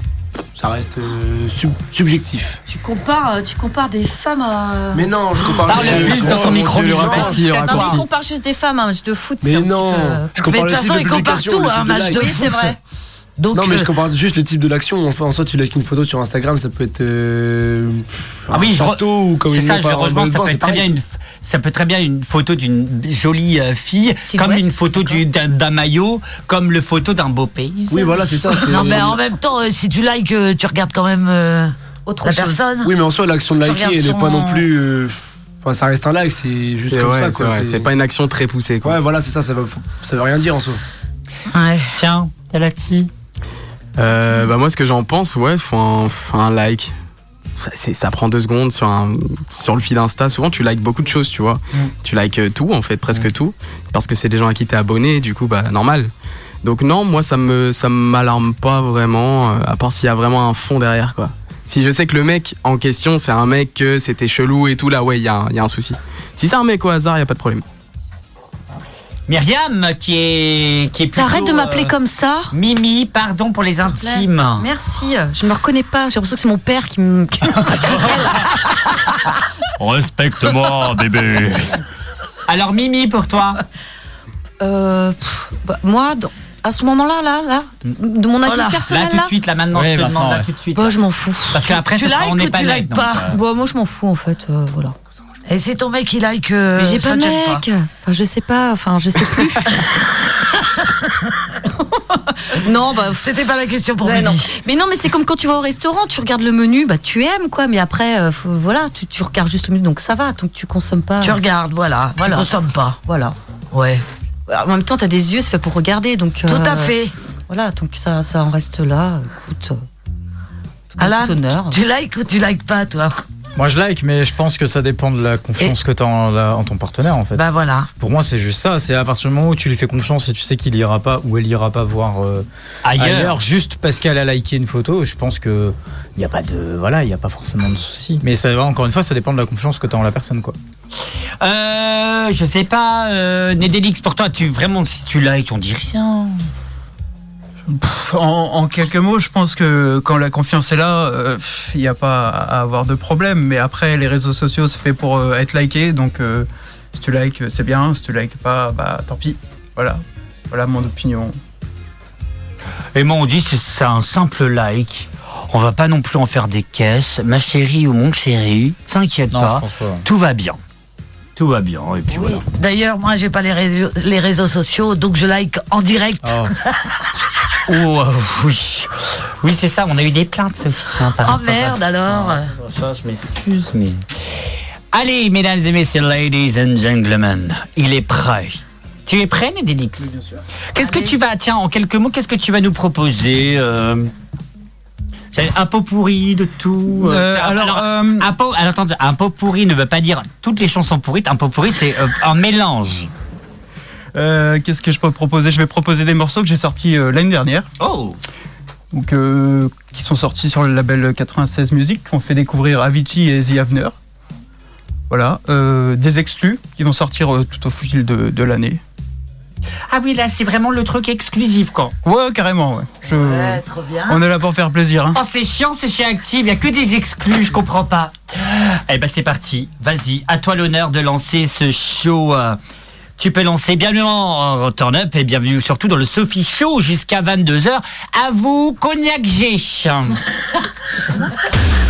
Ça reste euh, sub- subjectif. Tu compares, euh, tu compares des femmes à. Mais non, je compare Parle juste- plus dans ton micro, le raccourci, Non, je compare juste des femmes à un match de foot. c'est Mais un petit non, peu- je compare Mais de toute type façon, il compare publication, tout, hein, de un match de Oui, foot. c'est vrai. Donc, non, mais je euh, compare juste le type de l'action. Enfin, en soi, tu likes une photo sur Instagram, ça peut être. euh, Ah oui, un re- château ou comme C'est une ça, je un Ça peut, être très bien une, ça peut très bien une photo d'une jolie euh, fille, Silhouette. comme une photo du- d'un maillot, comme le photo d'un beau paysage. Oui, voilà, c'est ça. non, mais en même temps, si tu likes, tu regardes quand même euh, Autre la chose. personne. Oui, mais en soi, l'action de liker, elle n'est son- pas non plus. euh, Enfin, ça reste un like, c'est juste C'est comme ouais, ça, c'est pas une action très poussée, quoi. Ouais, voilà, c'est ça, ça veut, ça veut rien dire en soi. Ouais. Tiens, Galaxy. Euh, bah moi ce que j'en pense ouais faut un, faut un like. Ça, prend deux secondes sur un sur le fil Insta. Souvent tu likes beaucoup de choses tu vois. Tu likes euh, tout en fait presque tout. Parce que c'est des gens à qui t'es abonné du coup bah normal. Donc non moi ça me ça m'alarme pas vraiment euh, à part s'il y a vraiment un fond derrière quoi. Si je sais que le mec en question c'est un mec que c'était chelou et tout là ouais il y, a un- il y a un souci. Si c'est un mec au hasard il a pas de problème Myriam, qui est, qui est plutôt, T'arrêtes de m'appeler euh, comme ça Mimi, pardon pour les intimes. Merci, je me reconnais pas. J'ai l'impression que c'est mon père qui me. Respecte-moi, bébé. Alors, Mimi, pour toi Euh, pff, bah, moi, dans- à ce moment-là, là, là, de mon avis Oh là, Là, personnel, tout de là, suite, là, maintenant, Oui, je te demande, là, tout de suite. bah, je m'en fous. Parce qu'après, Tu ce sera likes on ou n'est tu pas likes net, pas donc, euh, Bah, moi, je m'en fous, en fait. euh, voilà. Et si ton mec il like. euh, Mais j'ai pas de mec. Enfin, je sais pas. Enfin, je sais plus. non, bah. C'était pas la question pour non. Mais non, mais c'est comme quand tu vas au restaurant, tu regardes le menu, bah tu aimes quoi, mais après, euh, faut- voilà, tu, tu regardes juste le menu, donc ça va, donc tu consommes pas. Tu regardes, voilà. Voilà. Tu consommes pas. Voilà. Ouais. En même temps, t'as des yeux, c'est fait pour regarder, donc. Tout à euh, fait. Voilà, donc ça, ça en reste là. Écoute. euh, Alan, honneur. tu likes ou tu likes pas, toi? Moi je like, mais je pense que ça dépend de la confiance que tu as en, la- en ton partenaire en fait. Bah voilà. Pour moi, c'est juste ça. C'est à partir du moment où tu lui fais confiance et tu sais qu'il ira pas ou elle ira pas voir euh, Ailleurs. juste parce qu'elle a liké une photo. Je pense que il y a pas de voilà, il y a pas forcément de souci. Mais ça, encore une fois, ça dépend de la confiance que tu as en la personne quoi. Euh, je sais pas, euh, Nédélix, pour toi, tu vraiment, si tu likes, on dit rien. En, en quelques mots, je pense que quand la confiance est là, euh, il n'y a pas à avoir de problème. Mais après, les réseaux sociaux, c'est fait pour euh, être liké. Donc, euh, si tu likes, c'est bien. Si tu likes pas, bah tant pis. Voilà. Voilà mon opinion. Et moi, on dit c'est c'est un simple like. On va pas non plus en faire des caisses. Ma chérie ou mon chéri, t'inquiète pas. Tout va bien. Tout va bien. Et puis voilà. D'ailleurs, moi, j'ai pas les réseaux, les réseaux sociaux, donc je like en direct. Oh, euh, oui. Oui, c'est ça. On a eu des plaintes, Sophie. hein, par Oh à merde alors Ça, je m'excuse, mais. Allez, mesdames et messieurs, ladies and gentlemen, il est prêt. Tu es prêt, Nédélix Qu'est-ce que tu vas, tiens, en quelques mots, qu'est-ce que tu vas nous proposer euh, c'est un pot pourri de tout. Euh, tiens, alors, un pot, alors, attends, un pot pourri ne veut pas dire toutes les chansons pourries. Un pot pourri, c'est euh, un mélange. Euh, Qu'est-ce que je peux proposer? Je vais proposer des morceaux que j'ai sortis euh, l'année dernière. Oh Donc, euh, qui sont sortis sur le label 96 Music, qui ont fait découvrir Avicii et The Avener. Voilà. Euh, des exclus qui vont sortir euh, tout au fil de, de l'année. Ah oui, là, c'est vraiment le truc exclusif, quoi. Ouais, carrément, ouais. Je- Ouais, trop bien. On est là pour faire plaisir. hein. Oh, c'est chiant, c'est chez Active, il y a que des exclus, je comprends pas. Eh ben, c'est parti. Vas-y, à toi l'honneur de lancer ce show. euh, Tu peux lancer bienvenue en en turn up et bienvenue surtout dans le Sophie Show jusqu'à 22h. À vous, Cognac G.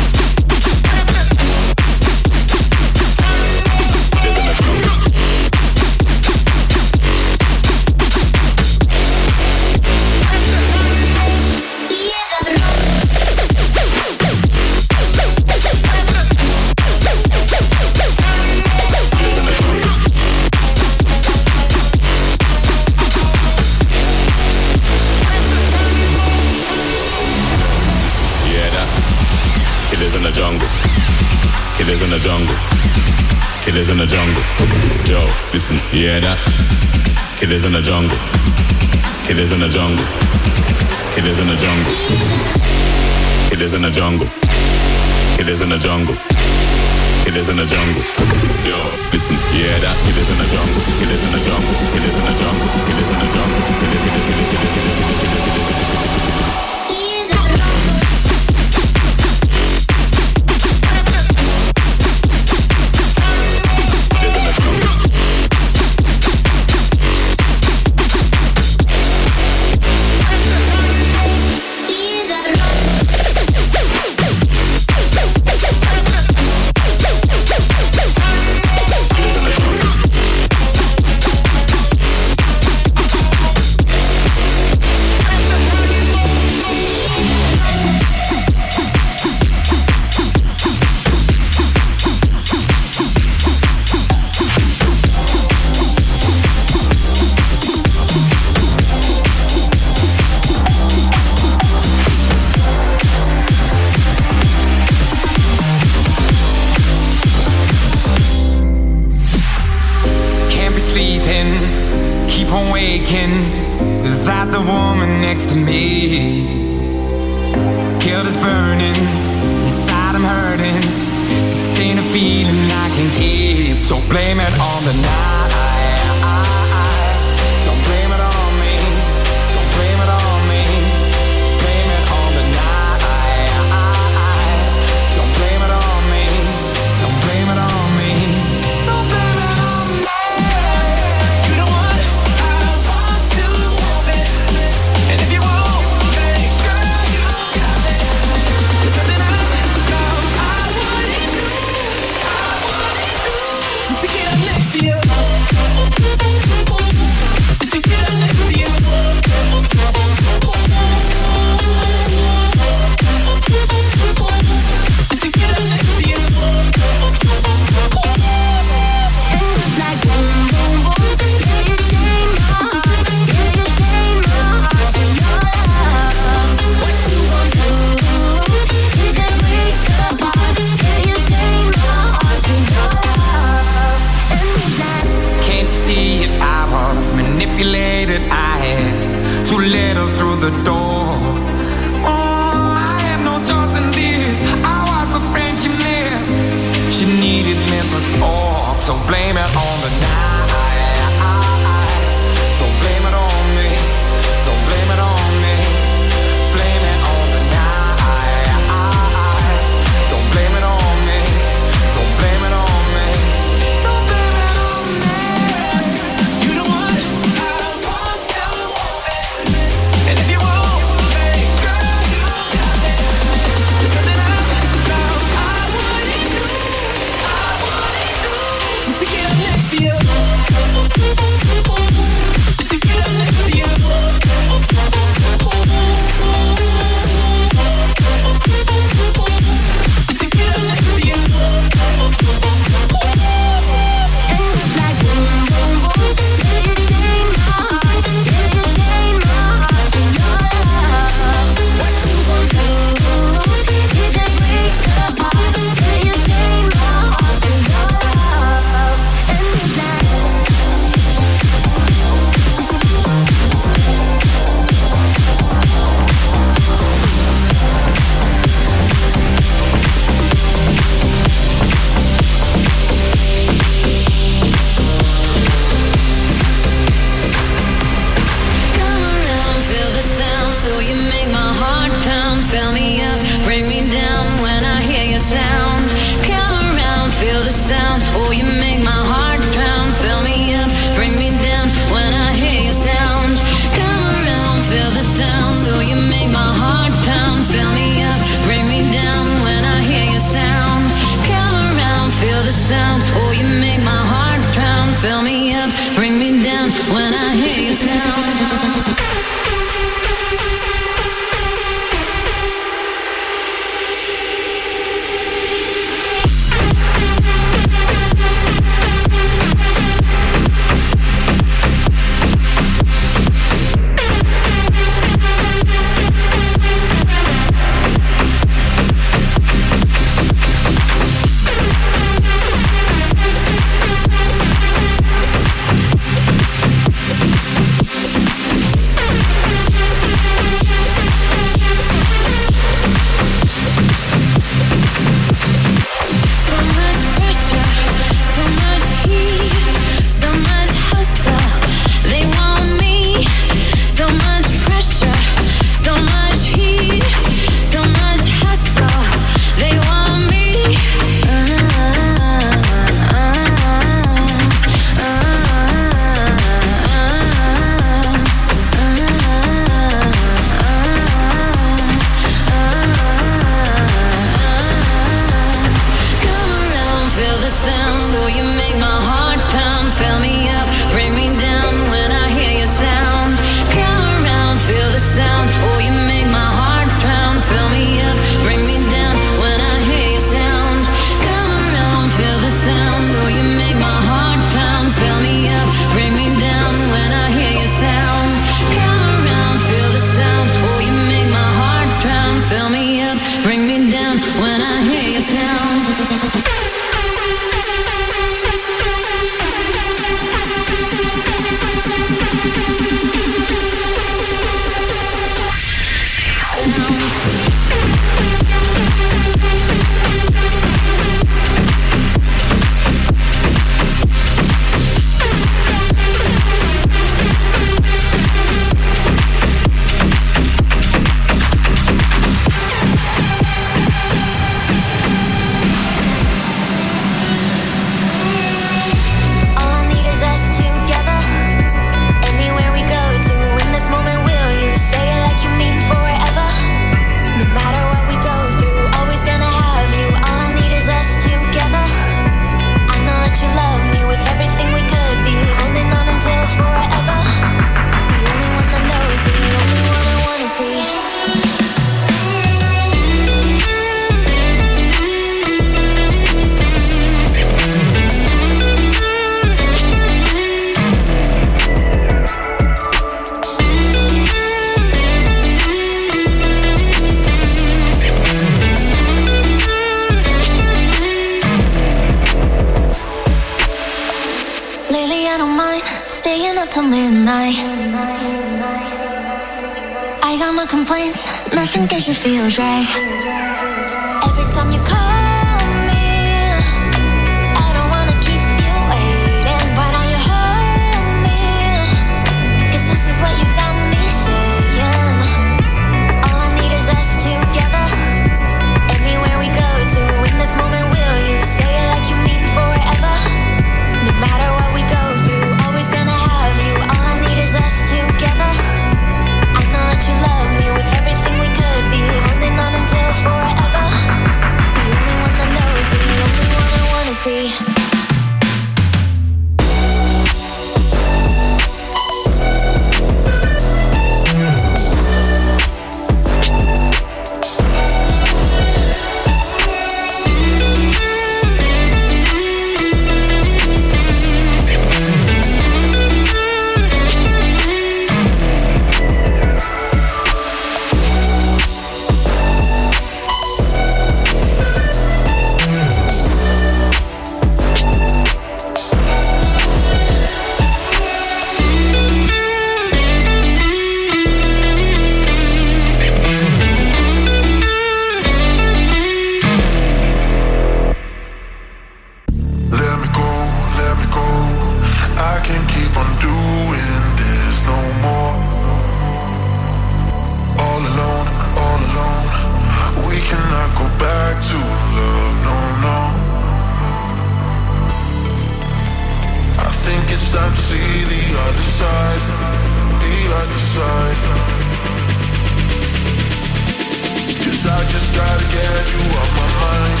gotta get you out my mind,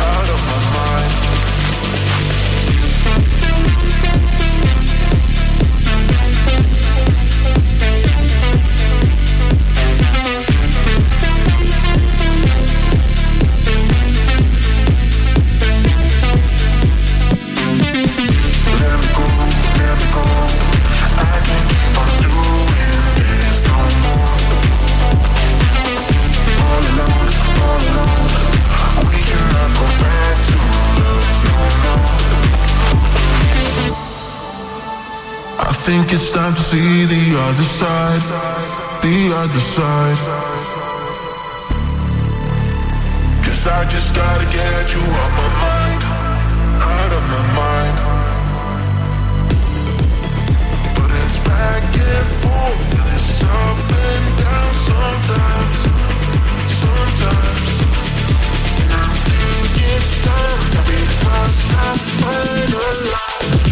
out of my mind. Other side, the other side. Cause I just gotta get you out my mind, out of my mind. But it's back and forth, and it's up and down sometimes, sometimes. And I think it's time that we cross that final line.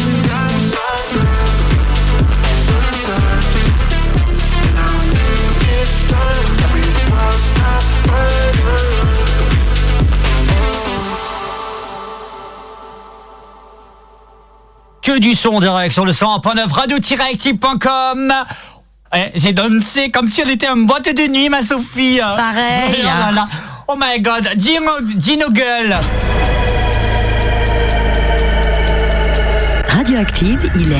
Que du son direct sur le 100.9 radio-active.com. Eh, J'ai dansé comme si on était en boîte de nuit, ma Sophie. Pareil, Oh, là là. Oh my god, Gino, Gino Gull. Radioactive, il est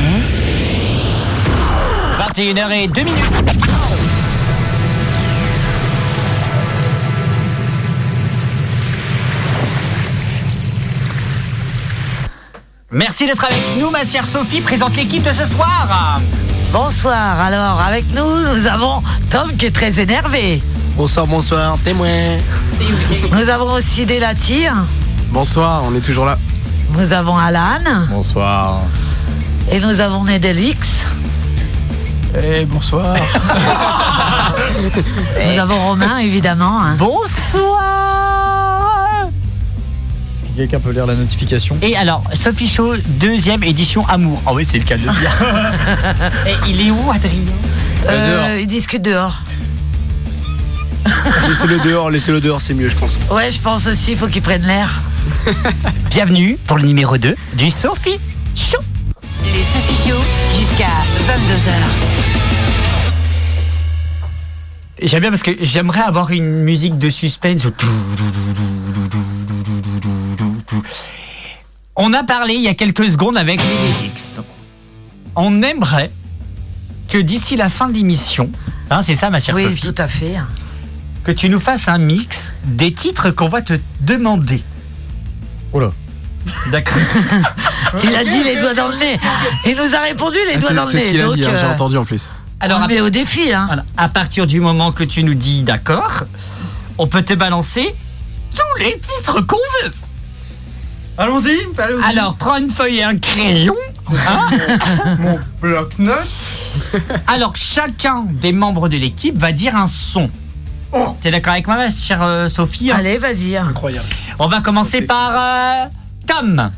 21h02 minutes. Merci d'être avec nous, ma chère Sophie. Présente l'équipe de ce soir. Bonsoir, alors avec nous, nous avons Tom qui est très énervé. Bonsoir, bonsoir, témoin. Nous avons aussi Delati. Bonsoir, on est toujours là. Nous avons Alan. Bonsoir. Et nous avons Nedelix. Eh, bonsoir. Nous avons Romain, évidemment. hein. Bonsoir. Que quelqu'un peut lire la notification Et alors, Sophie Show, deuxième édition Amour. Ah oui, c'est le cas de le dire. Et il est où, Adrien Euh, ils discutent dehors. Laissez-le dehors, laissez-le dehors, c'est mieux, je pense. Ouais, je pense aussi, il faut qu'ils prennent l'air. Bienvenue pour le numéro 2 du Sophie Show. le Sophie Show jusqu'à 22h. J'aime bien parce que j'aimerais avoir une musique de suspense. On a parlé il y a quelques secondes avec Médélix. On aimerait que d'ici la fin de l'émission, hein, c'est ça ma chère Oui, Sophie, tout à fait. que tu nous fasses un mix des titres qu'on va te demander. Oh là. D'accord. Il a dit les doigts dans le nez. Il nous a répondu les Ah, doigts dans le c'est ce nez. qu'il a Donc, dit, hein, j'ai euh, entendu en plus. Alors, on le met au défi. Hein. voilà, à partir du moment que tu nous dis d'accord, on peut te balancer tous les titres qu'on veut. Allons-y, allons-y. Alors, prends une feuille et un crayon. hein. Mon bloc-notes. Alors, chacun des membres de l'équipe va dire un son. T'es d'accord avec moi, ma chère euh, Sophie hein? Allez, vas-y. hein. Incroyable. On va commencer par euh, Tom.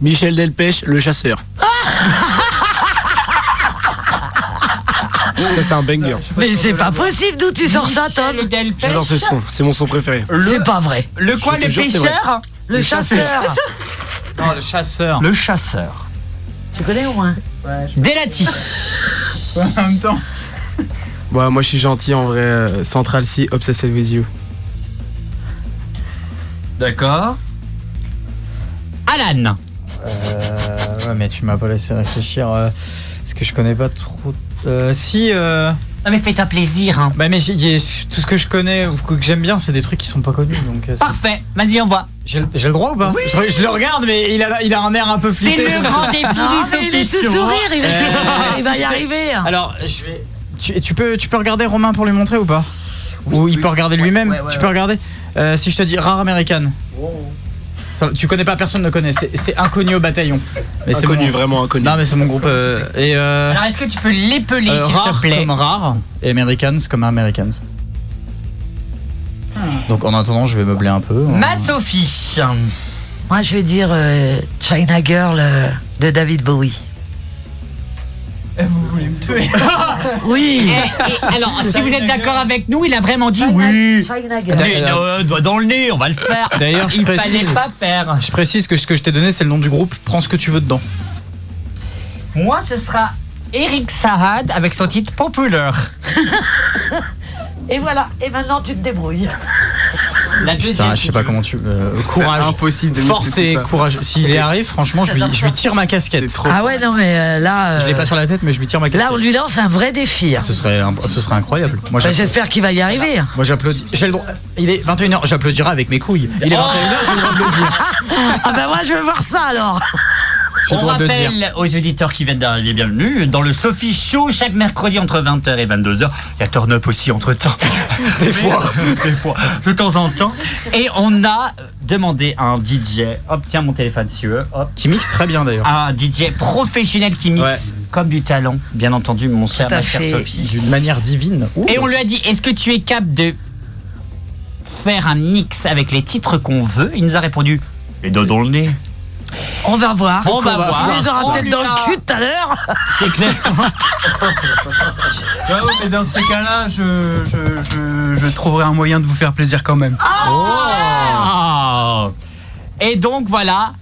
Michel Delpech, le chasseur. Ça, c'est un banger. Mais c'est pas possible d'où tu sors ça, Tom. J'adore ce son, c'est mon son préféré. C'est pas vrai. Le quoi, le pêcheur Le chasseur. Non, le chasseur. Le chasseur. Tu connais au moins Delati. En même temps. Ouais, moi je suis gentil en vrai. Central C, Obsessed with You. D'accord. Alan. Euh, ouais, mais tu m'as pas laissé réfléchir. euh, parce que je connais pas trop. Euh, si. Euh, Non mais fais-toi plaisir. hein. bah, mais y a- tout ce que je connais ou que j'aime bien, c'est des trucs qui sont pas connus. Donc, euh, c'est- Parfait. Vas-y, on voit. j'ai le- droit ou pas? Je, je le regarde, mais il a, il a un air un peu C'est flippé. le grand du mais il est tout Show, sourire. hein. Il, est tout Euh, sourire, il va y je- arriver. Alors, je vais. Tu, tu peux, tu peux regarder Romain pour lui montrer ou pas? Où il peut regarder lui-même? Ouais, ouais, tu ouais. peux regarder? Euh, si je te dis rare américaine. Ça, tu connais pas, personne ne connaît. C'est- C'est inconnu au bataillon. Mais c'est Inconnu, mon- vraiment inconnu. Non, mais c'est mon groupe. euh, et euh, Alors, est-ce que tu peux l'épeler, euh, s'il te plaît comme rare et Americans comme Americans. Donc en attendant, je vais meubler un peu. Ma Sophie. Moi, je vais dire euh, China Girl euh, de David Bowie. Vous voulez me tuer Oui. Et- et alors, si vous êtes d'accord avec nous, il a vraiment dit oui. Non, doigt dans le nez, on va le faire. D'ailleurs, je il précise- fallait pas faire. Je précise que ce que je t'ai donné, c'est le nom du groupe. Prends ce que tu veux dedans. Moi, ce sera Eric Sahad avec son titre Popular. Et voilà. Et maintenant, tu te débrouilles. La deuxième. Putain, je sais pas comment tu. euh, courage. impossible de Force et courage. S'il y arrive, franchement, je lui, je lui tire ma casquette. Ah ouais, non, mais euh, là. Je l'ai euh, pas sur la tête, mais je lui tire ma casquette. Là, on lui lance un vrai défi. hein. Ce serait, un- ce serait incroyable. Moi, Bah. J'espère qu'il va y arriver. Moi, j'applaudis. J'ai le droit. Il est 21h. J'applaudirai avec mes couilles. Il est 21h, j'ai le droit de le dire. Ah bah moi, je veux voir ça alors. On droit de le dire. rappelle aux auditeurs qui viennent d'arriver bienvenue dans le Sophie Show chaque mercredi entre 20h et 22h. Il y a Turn Up aussi entre temps. Des fois. Des fois. De temps en temps. Et on a demandé à un DJ. Hop, tiens mon téléphone si tu veux. Hop. Qui mixe très bien d'ailleurs. Un DJ professionnel qui mixe Ouais. comme du talent. Bien entendu, mon cher, ma chère. Sophie. D'une manière divine. Ouh. Et on lui a dit, est-ce que tu es capable de faire un mix avec les titres qu'on veut? Il nous a répondu, les doigts dans le nez. On va voir. On va voir. On les aura On peut-être dans le cul tout à l'heure. C'est clair. Ouais, mais dans ces cas-là, je, je, je, je trouverai un moyen de vous faire plaisir quand même. Oh Et donc voilà,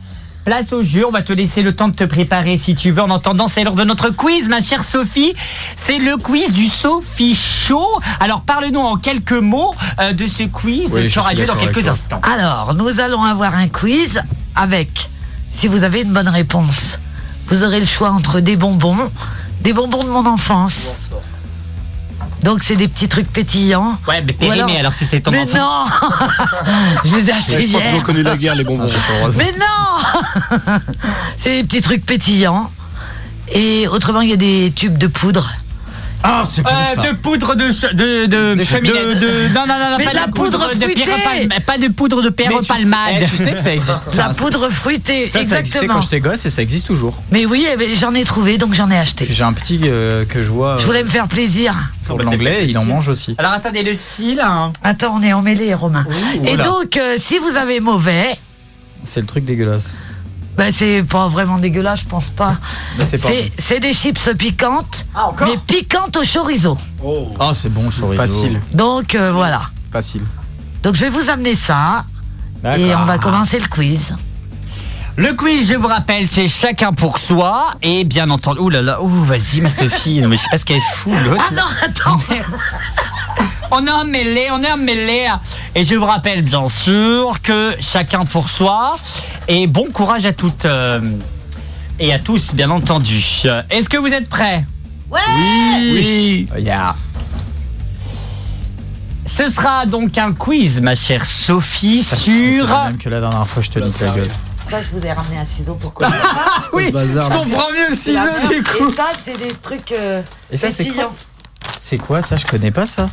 place au jeu, on va te laisser le temps de te préparer si tu veux. En attendant, c'est l'heure de notre quiz, ma chère Sophie. C'est le quiz du Sophie Show. Alors parle-nous en quelques mots euh, de ce quiz Oui, qui aura lieu dans quelques instants. Alors, nous allons avoir un quiz avec, si vous avez une bonne réponse, vous aurez le choix entre des bonbons, des bonbons de mon enfance. Donc c'est des petits trucs pétillants. Ouais, mais périmé, alors, si c'était ton Mais enfant. non Je les ai achetés Je pense hier. ont connu la guerre, les bonbons. Mais non C'est des petits trucs pétillants. Et autrement, il y a des tubes de poudre. Ah, c'est bon Euh, ça. de poudre de ch- de de, De cheminette. de- de- non non non, Mais pas de la poudre de pierre palme- pas de poudre de pierre tu- palmade eh, tu sais que ça existe. La poudre fruitée, Ça, ça existait exactement. quand j'étais gosse et ça existe toujours. Mais oui, eh ben, j'en ai trouvé, donc j'en ai acheté. j'ai un petit euh, que je vois. Je euh, voulais me faire plaisir. pour l'anglais, il en mange aussi. Alors attendez le fil. hein. Attends, on est emmêlés, Romain. Et donc, euh, si vous avez mauvais, C'est le truc dégueulasse. Ben, c'est pas vraiment dégueulasse, je pense pas. Mais c'est pas. C'est c'est des chips piquantes, Ah, mais piquantes au chorizo. Ah, c'est bon, le chorizo. Facile. Donc euh, voilà. Facile. Donc je vais vous amener ça et on va commencer le quiz. Le quiz, je vous rappelle, c'est chacun pour soi et bien entendu. Ouh là là, ouh vas-y ma Sophie, non, mais je sais pas ce qu'elle est fou l'autre. Ah non, attends. On est emmêlés, on est emmêlés. Et je vous rappelle bien sûr que chacun pour soi. Et bon courage à toutes euh, et à tous, bien entendu. Est-ce que vous êtes prêts? Oui. Yeah. Ce sera donc un quiz, ma chère Sophie, C'est sur. même que la dernière fois, je te dis ta gueule. Ça, je vous ai ramené un ciseau pourquoi Oui, Ce bazar, je comprends mieux le ciseau du coup. Et ça, c'est des trucs euh, Et ça, c'est C'est quoi ça? Je connais pas ça.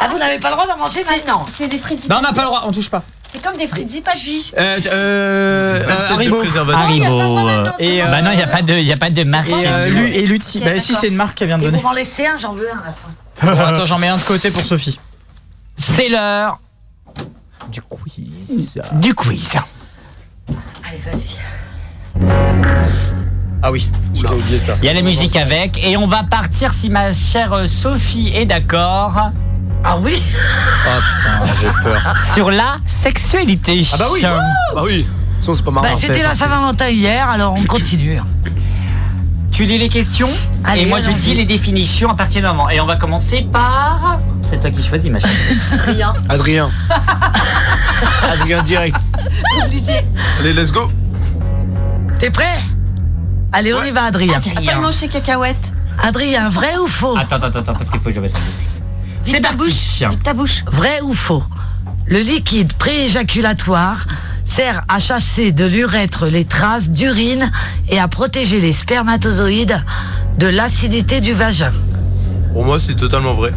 Ah, vous n'avez pas le droit d'en manger maintenant C'est des frites Non, on n'a pas le droit, on touche pas. C'est comme des frites pas de. Euh, euh, euh, Haribo. Haribo. Et, euh, bah non, il n'y a pas de, y a pas de marque. Et euh. Lu- et Lutti. Ok, Bah si, d'accord. c'est une marque qu'elle vient de Et donner. vous m'en laissez un, j'en veux un à la fin. Bon, attends, j'en mets un de côté pour Sophie. C'est l'heure Du quiz. du quiz. Allez, vas-y. Ah oui, j'ai oublié ça. Il y a la musique avec et on va partir si ma chère euh, Sophie est d'accord Ah oui Oh putain, j'ai peur. sur la sexualité. Ah bah oui. Bah oui. Sinon, c'est pas marrant. Bah, C'était la Saint-Valentin hier, alors on continue. Tu lis les questions Allez, et moi je dis les définitions à partir d'un moment. Et on va commencer par. C'est toi qui choisis, ma chérie. Rien. Adrien. Adrien direct. Obligé. Allez, let's go. T'es prêt? Allez, on y va, Adrien. Appelle manger cacahuète. Adrien, vrai ou faux Attends, attends, attends, parce qu'il faut que je mette un boucle. Vite C'est ta parti. bouche. Vite ta bouche. Vrai ou faux Le liquide prééjaculatoire sert à chasser de l'urètre les traces d'urine et à protéger les spermatozoïdes de l'acidité du vagin. Pour moi, c'est totalement vrai.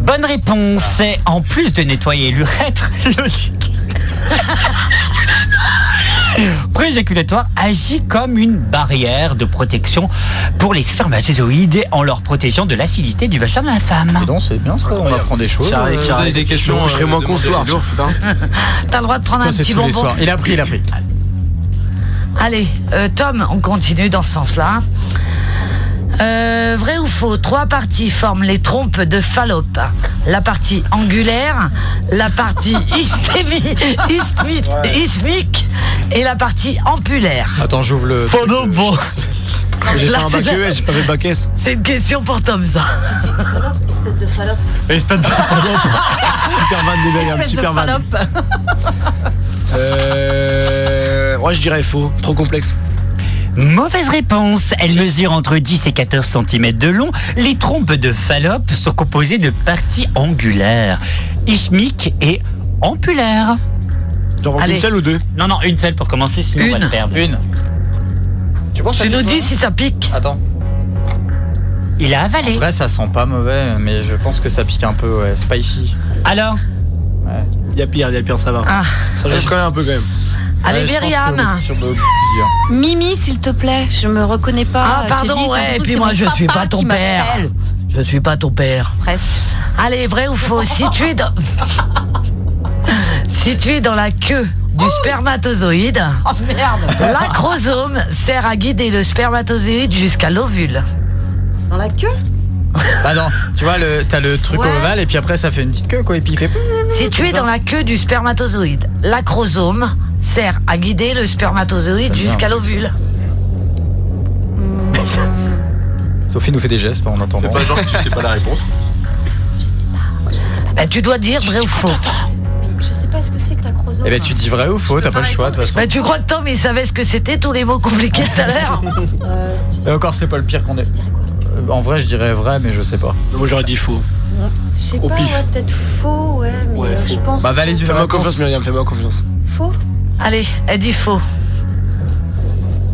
Bonne réponse. C'est en plus de nettoyer l'urètre, le liquide prééjaculatoire agit comme une barrière de protection pour les spermatozoïdes en leur protégeant de l'acidité du vagin de la femme. Et donc c'est bien ça, on apprend des choses. Carré, Euh, carré. des questions. Je serais euh, moins con soir. putain. T'as le droit de prendre Ça, un petit bonbon. Il a pris, il a pris. Allez, euh, Tom, on continue dans ce sens-là. Euh, vrai ou faux Trois parties forment les trompes de Fallope. La partie angulaire, la partie istémi- isthmi- isthmique et la partie ampulaire. Attends, j'ouvre le. Fallope. J'ai fait Là, un bac c'est- ES, j'ai pas fait bac S. C'est une question pour Tom, ça. Espèce de salope. Espèce de Super van des Belgium, Espèce de super van. salope. Euh. Ouais, je dirais faux. Trop complexe. Mauvaise réponse. Elle mesure entre 10 et 14 cm de long. Les trompes de Fallope sont composées de parties angulaires, ischmiques et ampulaires. Genre Allez. une seule ou deux? Non, non, une seule pour commencer, sinon on va Une. le perdre. Une. Tu penses Tu nous dis si ça pique. Attends. Il a En avalé. vrai, ça sent pas mauvais, mais je pense que ça pique un peu, ouais. Spicy. Alors? Il y a pire, il y a pire, ça va. Ah. Ça joue quand même un peu quand même. Allez, Myriam. Mimi, s'il te plaît, je me reconnais pas. Ah, pardon, dit, ouais, et puis moi, je suis pas ton père. Je suis pas ton père. Presque. Allez, vrai ou faux Situé dans... Situé dans la queue du spermatozoïde, Oh merde. l'acrosome sert à guider le spermatozoïde jusqu'à l'ovule. Dans la queue? Bah non, tu vois, le, t'as le truc Ouais. ovale et puis après ça fait une petite queue quoi, et puis il fait. Situé dans la queue du spermatozoïde, l'acrosome sert à guider le spermatozoïde jusqu'à l'ovule. Sophie nous fait des gestes en attendant. C'est pas genre que tu sais pas la réponse. Bah, tu dois dire vrai ou faux. Je sais pas ce que c'est que l'acrosome. Eh ben tu dis vrai ou faux, t'as pas le choix de toute façon. Bah, tu crois que Tom il savait ce que c'était tous les mots compliqués tout à l'heure Et encore c'est pas le pire qu'on ait. Euh, En vrai je dirais vrai mais je sais pas. Moi j'aurais dit faux. Je sais Au pas, ouais, peut-être faux, ouais, mais Ouais, euh, faux. je pense. Bah Valérie du Fais-moi confiance, Myriam, fais-moi confiance. Faux. Allez, dit faux.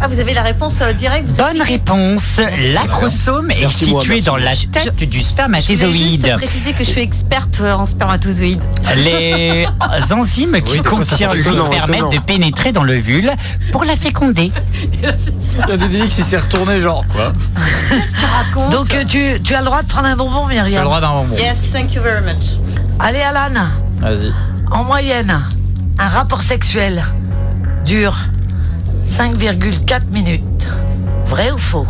Ah, vous avez la réponse euh, directe vous Bonne réponse. L'acrosome est moi, situé dans moi. la tête du Je voulais juste spermatozoïde. préciser que je suis experte euh, en spermatozoïdes. Les enzymes qui Oui, contiennent lui étonnant, permettent étonnant. de pénétrer dans l'ovule pour la féconder. Il y a des délits qui s'est retourné genre quoi Raconte. Donc euh, tu, tu as le droit de prendre un bonbon, T'as le Myriam. droit d'un bonbon. Yes, thank you very much. Allez, Alan. Vas-y. En moyenne, un rapport sexuel dure 5,4 minutes. Vrai ou faux?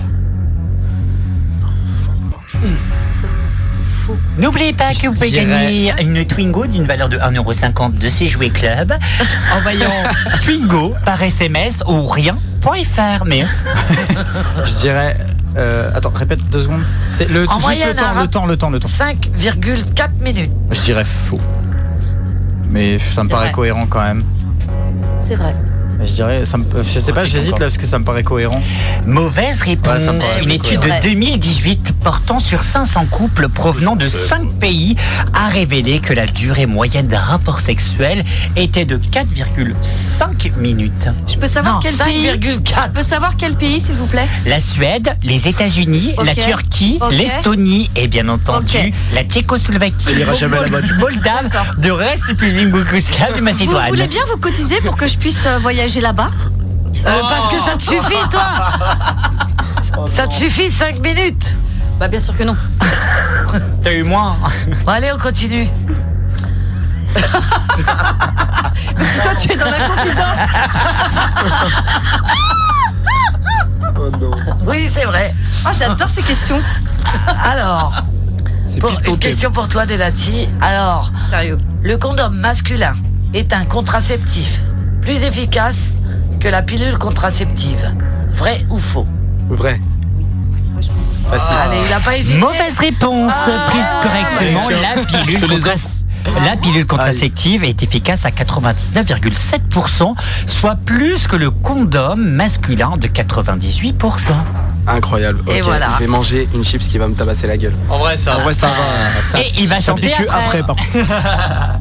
N'oubliez pas que vous pouvez gagner une Twingo d'une valeur de 1,50€ de chez Jouet Club en envoyant Twingo par SMS au rien.fr. Mais Je dirais. euh, attends, répète deux secondes. C'est le, En juste moyenne, le temps, le temps, le temps. 5,4 minutes. Je dirais faux. Mais ça me paraît vrai. cohérent quand même. C'est vrai. Je dirais, ça me, je sais pas, j'hésite là parce que ça me paraît cohérent. Mauvaise réponse. Ouais, Une étude cohérent. de 2018 portant sur 500 couples provenant de 5 pays a révélé que la durée moyenne d'un rapport sexuel était de 4,5 minutes. Je peux savoir Non, quel pays 5,4. Je peux savoir quel pays, s'il vous plaît? La Suède, les États-Unis, la. Turquie, l'Estonie et bien entendu la Tchécoslovaquie, coup. Moldave, de République yougoslave de Vous Macédoine. voulez bien vous cotiser pour que je puisse euh, voyager là-bas Euh, Parce que ça te suffit, toi Ça te suffit 5 minutes Bah bien sûr que non. T'as eu moins. Bon, allez, on continue. Toi tu es dans la confidence. Oui, c'est vrai. Oh j'adore ces questions. Alors, pour, une thème. question pour toi, Delati. Alors, Sérieux. le condom masculin est un contraceptif plus efficace que la pilule contraceptive. Vrai ou faux? Vrai. Moi je pense aussi. Facile. Allez, il a pas hésité. Mauvaise réponse. Prise correctement, la pilule, contra- la pilule contraceptive est efficace à 99,7%, soit plus que le condom masculin de 98%. Incroyable. Et Ok, voilà. Je vais manger une chips qui va me tabasser la gueule. En vrai, ça, En vrai, ça va. Ça, Et il va chanter après. après, par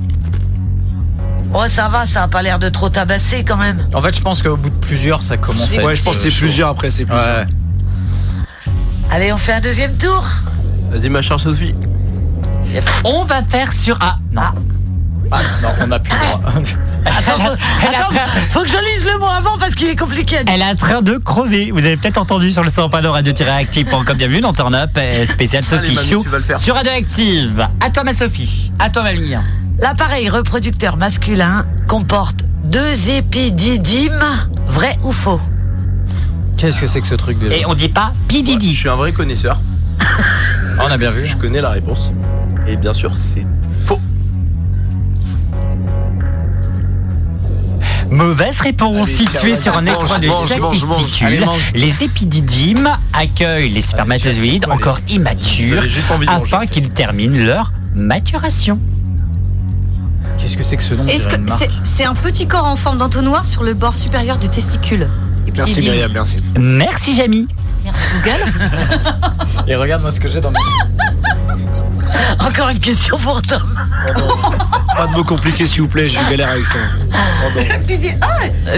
Oh, ça va, ça a pas l'air de trop tabasser quand même. En fait, je pense qu'au bout de plusieurs, ça commence à Ouais, être, je pense que c'est euh, chaud. plusieurs après, c'est plusieurs. Ouais. Allez, on fait un deuxième tour Vas-y, ma chère Sophie. On va faire sur. Ah, non. Ah, non, on n'a plus le droit. Attends, faut, attends, faut que je lise le mot avant parce qu'il est compliqué. à dire. Elle est en train de crever. Vous avez peut-être entendu sur le 100 panneau radio-active.com. Bienvenue dans Turn Up euh, spécial Allez, Sophie Manu, Chou tu vas le faire. sur Radioactive. À toi, ma Sophie. À toi, ma ligne. L'appareil reproducteur masculin comporte deux épididymes, vrai ou faux? Qu'est-ce que c'est que ce truc déjà? Et on dit pas Pididi. Je suis un vrai connaisseur. On a bien vu. Je connais la réponse. Et bien sûr, c'est faux. Mauvaise réponse. Allez, Situé tiens, sur un étroit de mange, chaque mange, testicule, mange. les épididymes accueillent les spermatozoïdes quoi, encore les- immatures afin qu'ils terminent leur maturation. Qu'est-ce que c'est que ce nom c'est c'est un petit corps en forme d'entonnoir sur le bord supérieur du testicule Et puis, Merci Myriam, merci. Merci, Jamy. Merci Google. Et regarde-moi ce que j'ai dans mes. Encore une question pour Tom. Pas de mots compliqués s'il vous plaît, j'ai une galère avec ça. Et puis, ah,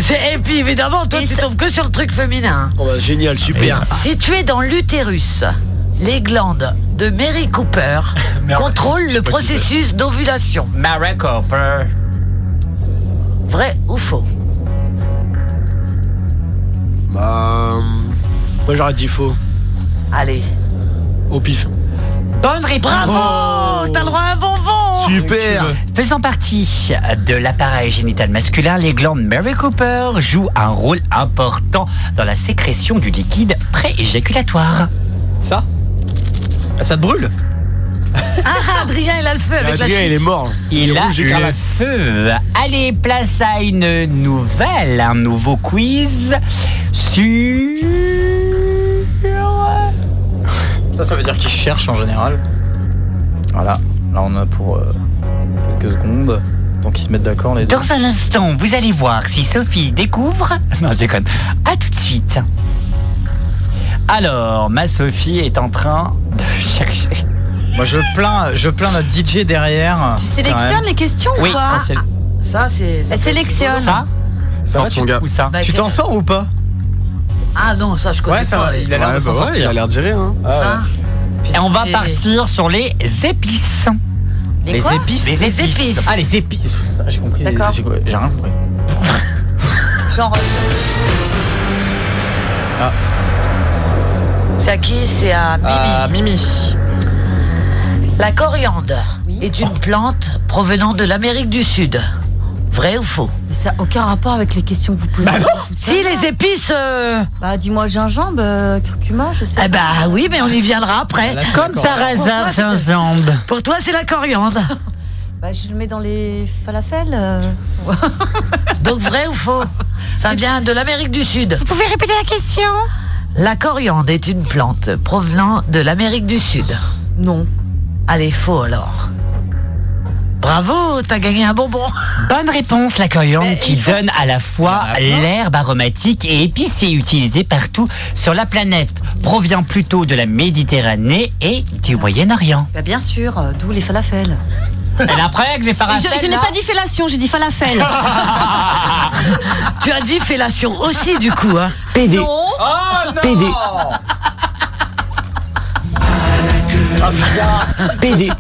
c'est- et puis évidemment, toi tu tombes que sur le truc féminin. Oh bah génial, super. Situé dans l'utérus, les glandes de Mary Cooper contrôlent le processus d'ovulation. Mary Cooper. Vrai ou faux? Bah. euh, Moi j'aurais dit faux. Allez. Au pif. Bonne réponse. Bravo T'as le droit à un bonbon Super Faisant partie de l'appareil génital masculin, les glandes Mary Cooper jouent un rôle important dans la sécrétion du liquide pré-éjaculatoire. Ça? Ah, Ça te brûle Ah, Adrien, il a le feu avec la Adrien, il est mort. Il a rouge le feu. Allez, place à une nouvelle, un nouveau quiz sur... Ça, ça veut dire qu'il cherche en général. Voilà. Là, on a pour euh, quelques secondes. Donc, ils se mettent d'accord, les deux. Dans un instant, vous allez voir si Sophie découvre... Non, je déconne. À tout de suite. Alors, ma Sophie est en train de chercher... Moi, je plains, je plains notre DJ derrière. Tu sélectionnes les questions Oui, ou pas ah, Ça, c'est. Elle sélectionne. ça Ça va, tu, mon gars. Ou ça Bah, tu t'en sors ou pas Ah non, ça je connais Ouais, ça pas. va. Il a l'air de s'en bah ouais, sortir. il a l'air de gérer. Hein. Ça. Et on va Et- partir sur les épices. Les quoi épices. Les épices. Ah, les épices. Putain, J'ai compris. D'accord. J'ai j'ai rien compris. Genre, C'est à qui C'est à Mimi. Ah, Mimi. La coriandre est une plante provenant de l'Amérique du Sud. Vrai ou faux? Mais ça n'a aucun rapport avec les questions que vous posez. ça. Si les épices. euh, Bah, dis-moi gingembre, euh, curcuma, je sais. Eh bah oui, mais on y viendra après. Comme sarrasin, gingembre. Pour toi, c'est la coriandre. Bah, je le mets dans les falafels. euh. Donc vrai ou faux? Ça vient de l'Amérique du Sud. Vous pouvez répéter la question? La coriandre est une plante provenant de l'Amérique du Sud. Non. Allez, faux alors. Bravo, t'as gagné un bonbon. Bonne réponse, la coriandre Mais qui faut- donne à la fois l'herbe aromatique et épicée utilisée partout sur la planète. Provient plutôt de la Méditerranée et du Moyen-Orient. Bah, bien sûr, euh, d'où les falafels. Elle imprègne les je falafels. je n'ai pas dit fellation, j'ai dit falafel. Tu as dit fellation aussi du coup, hein PD. non Oh non PD. PD.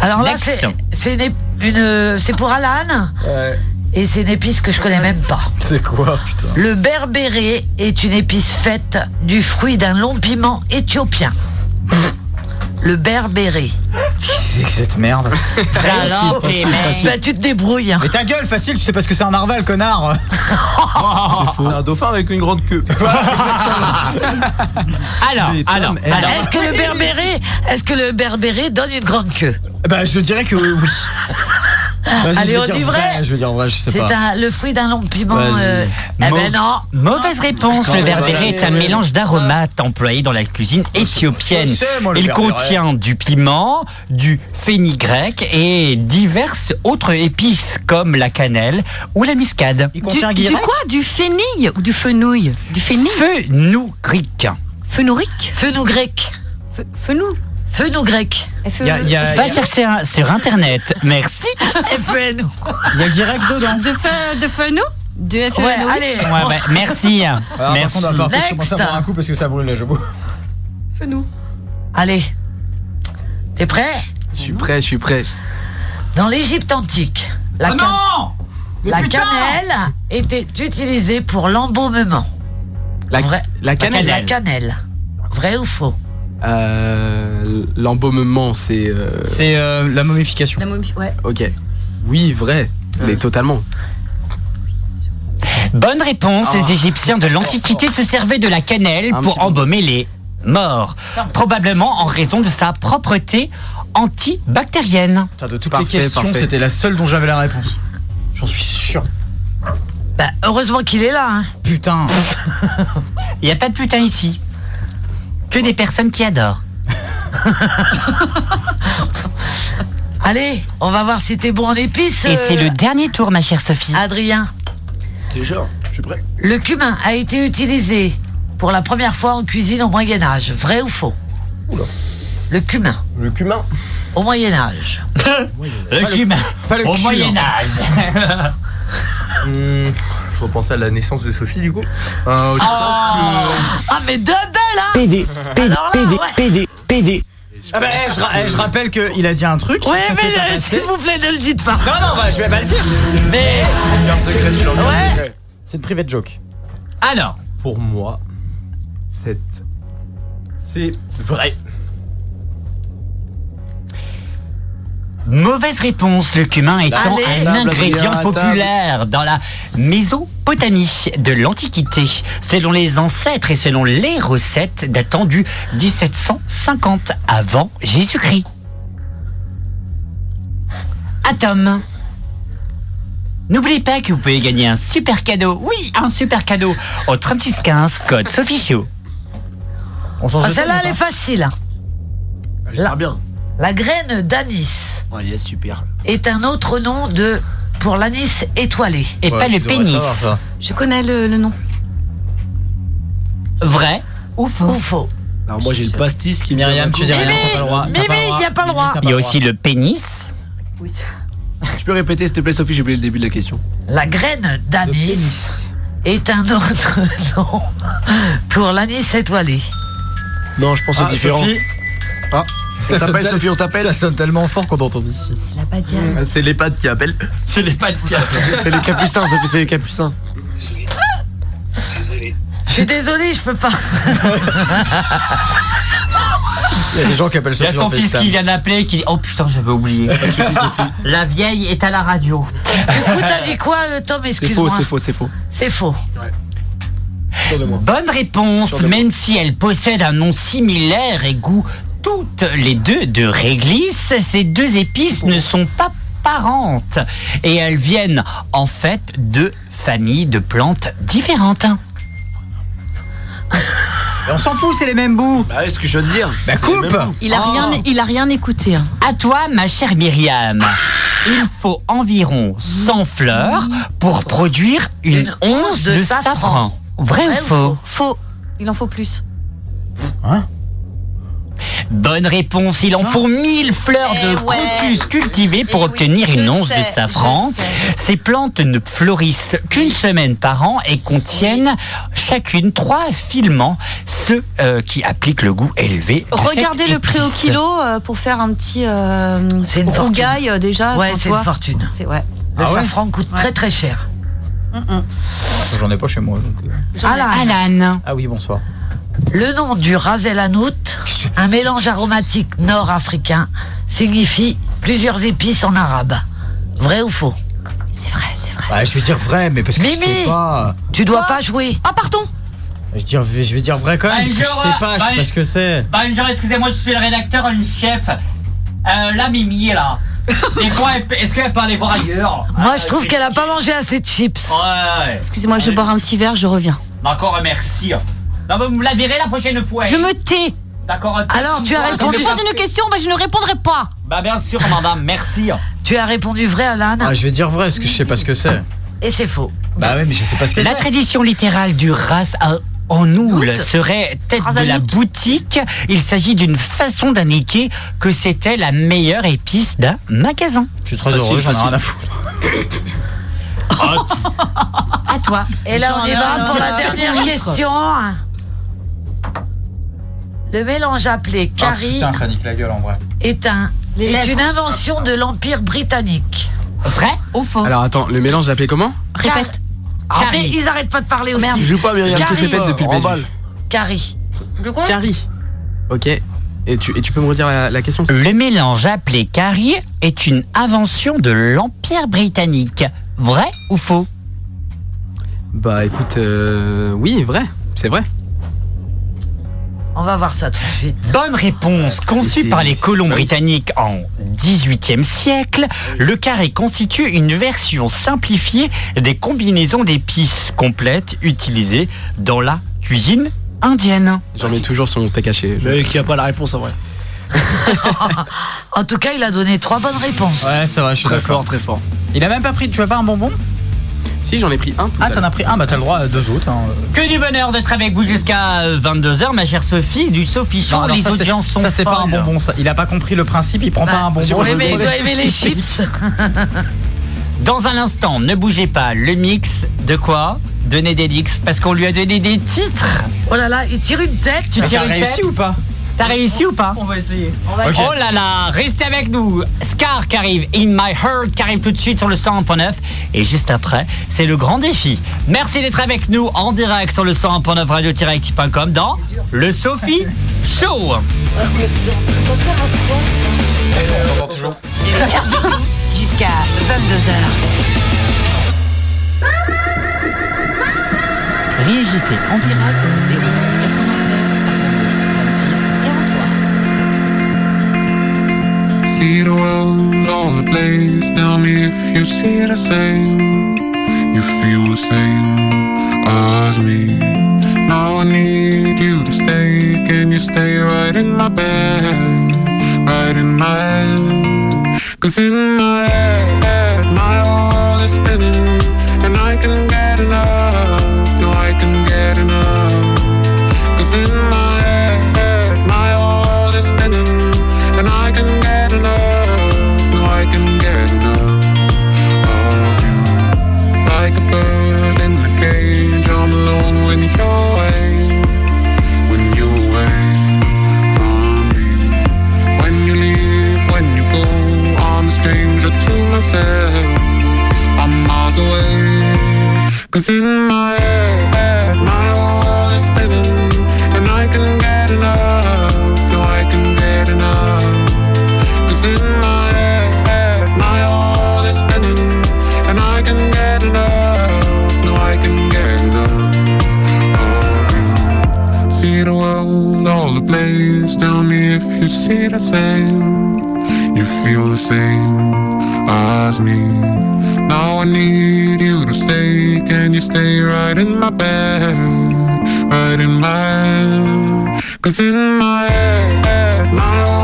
Alors là, c'est c'est une, ép- une- c'est pour Alan Ouais. et c'est une épice que je connais même pas. C'est quoi, putain? Le berbéré est une épice faite du fruit d'un long piment éthiopien. Le berbéré. Qu'est-ce que c'est que cette merde mecs. bah, tu te débrouilles. hein. Mais ta gueule, facile, tu sais pas ce que c'est un narval, connard C'est un dauphin avec une grande queue. Alors, Mais Tom, alors, elle- alors. Est-ce que le berbéré, est-ce que le berbéré donne une grande queue? Bah, je dirais que oui. Vas-y, Allez, je on dire dit vrai Je vais dire vrai, je sais C'est pas. un- le fruit d'un long piment. Vas-y. euh, eh Mau- ben non. Mauvaise réponse. Le berbéré est un mélange d'aromates employé dans la cuisine éthiopienne. je sais, moi, le Il berbéré. contient du piment, du fenugrec et diverses autres épices comme la cannelle ou la muscade. Il du, contient du quoi? Du fenouil ou du fenouil? Du fenouil Fenugrec. Fenourique Feu grec. Fe- Fenou Feu grec. F- Y a- y a- Va chercher un- sur internet. Merci. FN. Il y a Guirec dedans. De, fe, de fenou De Ouais, fenouil allez. Ouais, ouais, merci. Alors, par merci. contre, on va falloir que je Next. commence à boire un coup parce que ça brûle je bois. Fenou. Allez. T'es prêt? Je suis prêt, je suis prêt. Dans l'Égypte antique, la, can- non Mais la putain cannelle était utilisée pour l'embaumement. La, Vrai. la cannelle. La cannelle. Vrai ou faux? Euh, L'embaumement, c'est. euh, C'est euh, la momification. La momie, ouais. Ok. Oui, vrai. Mais totalement. Bonne réponse. Ah. Les Égyptiens de l'Antiquité se servaient de la cannelle Un pour peu. embaumer les morts. Probablement en raison de sa propreté antibactérienne. Putain, de toutes Parfait, les questions, parfait. c'était la seule dont j'avais la réponse. J'en suis sûr. Bah, heureusement qu'il est là. Hein. Putain. Il n'y a pas de putain ici. Que des personnes qui adorent. Allez, on va voir si t'es bon en épices. Et c'est euh, le dernier tour, ma chère Sophie. Adrien, Déjà, je suis prêt. le cumin a été utilisé pour la première fois en cuisine au Moyen Âge. Vrai ou faux? Le cumin Le cumin? au Moyen Âge. Le cumin. pas le Au cul, Moyen Âge. Hmm, faut penser à la naissance de Sophie du coup. Euh, je pense Ah mais de belle hein PD, PD, là, PD, ouais. PD, PD. Ah bah, eh, je, ra- eh, je rappelle qu'il a dit un truc. Ouais mais euh, s'il vous plaît ne le dites pas. Non, non, bah, je vais pas le dire. Mais que Ouais. C'est une private joke. Alors, Pour moi, cette. C'est vrai. Mauvaise réponse, le cumin étant Allez. un ingrédient populaire dans la Mésopotamie de l'Antiquité, selon les ancêtres et selon les recettes datant du 1750 avant Jésus-Christ. Atom. N'oubliez pas que vous pouvez gagner un super cadeau, oui, un super cadeau, au 3615 code Sophie Show. On change ah, de celle-là elle est facile. hein. J'espère bien. La graine d'anis Ouais, super. est un autre nom de pour l'anis étoilé. Et Ouais, pas le pénis. savoir. Je connais le, le nom. Vrai ou faux Ou faux Alors moi j'ai le pastis qui Myriam, tu dis rien, t'as pas le droit. Mimi, t'as pas le droit. y a pas le droit. Il y a aussi le pénis. Tu peux répéter s'il te plaît Sophie, j'ai oublié le début de la question. La graine d'anis est un autre nom pour l'anis étoilé. Non, je pense que Ah, c'est différent. Sophie, on sonne t'appelle tel- Sophie, on t'appelle Ça sonne tellement fort qu'on entend d'ici. C'est la badiane. C'est les pattes qui appellent. Ce n'est pas le cas. C'est les capucins, Sophie, c'est les capucins. Je suis désolé, je peux pas. Il y a des gens qui appellent Il y a Sophie son en fils qui vient d'appeler qui dit Oh putain, j'avais oublié. La vieille est à la radio. Du coup, t'as dit quoi, euh, Tom C'est faux, Excuse-moi. c'est faux, c'est faux. C'est faux. Sûr de moi. Bonne réponse, même si elle possède un nom similaire et goût toutes les deux de réglisse, ces deux épices ne sont pas parentes et elles viennent en fait de familles de plantes différentes. Mais on s'en fout, c'est les mêmes bouts. Bah ouais, ce que je de dire. Bah coupe. Il a, Oh. rien, il a rien écouté. hein. À toi, ma chère Myriam, il faut environ 100 fleurs pour produire une, Une once de, safran. Vrai, Vrai ou ou faux? Faux? Il en faut plus. Bonne réponse, il en faut 1000 fleurs Eh de ouais. crocus cultivées pour Eh obtenir une once sais, de safran. Ces plantes ne fleurissent qu'une semaine par an et contiennent chacune trois filaments, ceux euh, qui appliquent le goût élevé. de Regardez le prix au kilo euh, pour faire un petit euh, C'est une fortune. rougail euh, déjà. Ouais, c'est une fortune. C'est ouais. Le Ah ouais safran coûte très très cher. J'en ai pas chez moi. donc. Alan, Alan. Ah oui, bonsoir. Le nom du Razel Hanout, un mélange aromatique nord-africain, signifie plusieurs épices en arabe. Vrai ou faux? C'est vrai, c'est vrai. Bah, je vais dire vrai, mais parce que je Mimi sais pas. Tu dois pas jouer. Ah, pardon? Je, dire, je vais dire vrai quand même, parce que je sais pas, je sais pas ce que c'est. Bonjour, excusez-moi, je suis le rédacteur en chef. Euh, la Mimi, là. Des fois, elle peut- est-ce qu'elle peut aller voir ailleurs? Moi, Euh, je trouve c'est- qu'elle a pas mangé assez de chips. Ouais, ouais. Excusez-moi, je vais boire un petit verre, je reviens. D'accord, merci. Non, mais vous me la verrez la prochaine fois. Je me tais. D'accord. Alors, tu as Si répondu. tu poses une question, bah, je ne répondrai pas. Bah, bien sûr, madame, merci. Tu as répondu vrai, Alan. Ah, je vais dire vrai, parce que je sais pas ce que c'est. Et c'est faux. Bah ouais, mais je sais pas ce que La c'est. tradition littérale du ras à- en oul serait tête de la boutique. Il s'agit d'une façon d'indiquer que c'était la meilleure épice d'un magasin. Je suis très Facile, heureux, j'en ai rien à foutre. À toi. Et là, on y va pour la dernière question. Le mélange appelé Ah, curry putain, ça nique la gueule en vrai. est, un, Les est lèvres. une invention de l'Empire britannique. Vrai ou faux Alors attends, le mélange appelé comment? Répète. Ah, mais ils arrêtent pas de parler aussi. Tu joues pas, Myriam, Curry. tu répètes depuis le début. Curry. Carrie. Ok. Et tu, et tu peux me redire la, la question s'il te plaît? Le mélange appelé curry est une invention de l'Empire britannique. Vrai ou faux? Bah écoute, euh, oui, vrai, c'est vrai. On va voir ça tout de suite. Bonne réponse. Conçu par les colons britanniques en 18e siècle, le carré constitue une version simplifiée des combinaisons d'épices complètes utilisées dans la cuisine indienne. J'en mets toujours sur mon steak haché. Mais qui a pas la réponse en vrai. En tout cas, il a donné trois bonnes réponses. Ouais, c'est vrai, je suis Très fort, très fort. Il a même pas pris. Tu veux pas un bonbon? Si, j'en ai pris un. tout Ah, t'en as pris un, bah t'as le droit à deux autres. hein. Que du bonheur d'être avec vous jusqu'à 22h, ma chère Sophie, du Sophie Show. Non, alors les ça, audiences sont Ça, c'est pas un bonbon, ça. Il a pas compris le principe, il prend pas un bonbon. Il doit aimer les chips. Dans un instant, ne bougez pas, le mix de quoi? De Nédélix, parce qu'on lui a donné des titres. Oh là là, il tire une tête. Tu tires une réussi tête ou pas? T'as réussi ou pas On va essayer. Oh là là, restez avec nous. Scar qui arrive, In My Heart qui arrive tout de suite sur le 101.9. Et juste après, c'est le grand défi. Merci d'être avec nous en direct sur le 101.9 radio-active.com dans le Sophie Show. Ça sert à quoi On entend toujours. Jusqu'à 22h. Réagissez en direct au 02 See the world all the place. Tell me if you see the same. You feel the same as me. Now I need you to stay. Can you stay right in my bed? Right in my head. Cause in my head, my world is spinning. And I can get enough. Myself. I'm miles away. Cause in my head, my world is spinning. And I can get enough. No, I can get enough. Cause in my head, my world is spinning. And I can get enough. No, I can get enough oh, of you. See the world all ablaze. Tell me if you see the same. You feel the same as me. Now I need you to stay. Can you stay right in my bed? Right in my head. Cause in my head, my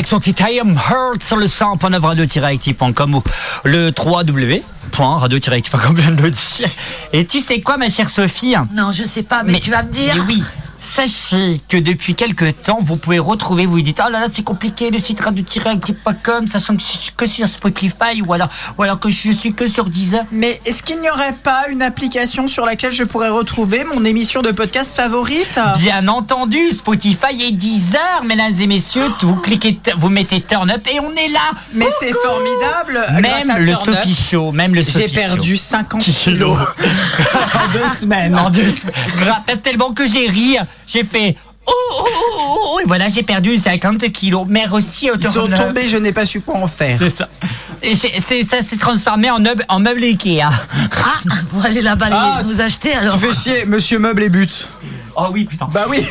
avec son titre I Am Hurt sur le 100.9 radio-active.com ou le 3W. radio-active.com. Et tu sais quoi, ma chère Sophie? Non, je sais pas, mais, tu vas me dire. Mais oui. Sachez que depuis quelques temps, vous pouvez retrouver, vous vous dites, oh là là, c'est compliqué, le site radio-active.com, sachant que je suis que sur Spotify ou alors, ou alors que je suis que sur Deezer. Mais est-ce qu'il n'y aurait pas une application sur laquelle je pourrais retrouver mon émission de podcast favorite? Bien entendu, Spotify et Deezer, mesdames et messieurs, vous cliquez, vous mettez turn up et on est là. Mais c'est formidable Même le Sophie Show, même le J'ai perdu Show. 50 kilos en deux semaines. En deux semaines. Tellement que j'ai ri, j'ai fait. Oh, oh, oh, oh, oh, et voilà, j'ai perdu 50 kilos. Merci au Ils sont tombés, je n'ai pas su quoi en faire. C'est ça. Et c'est- c'est- ça s'est transformé en meuble, en meuble Ikea. Ah, vous allez la balayer, Ah, vous achetez alors. Tu fais chier, monsieur meuble et but. Oh oui, putain. Bah oui.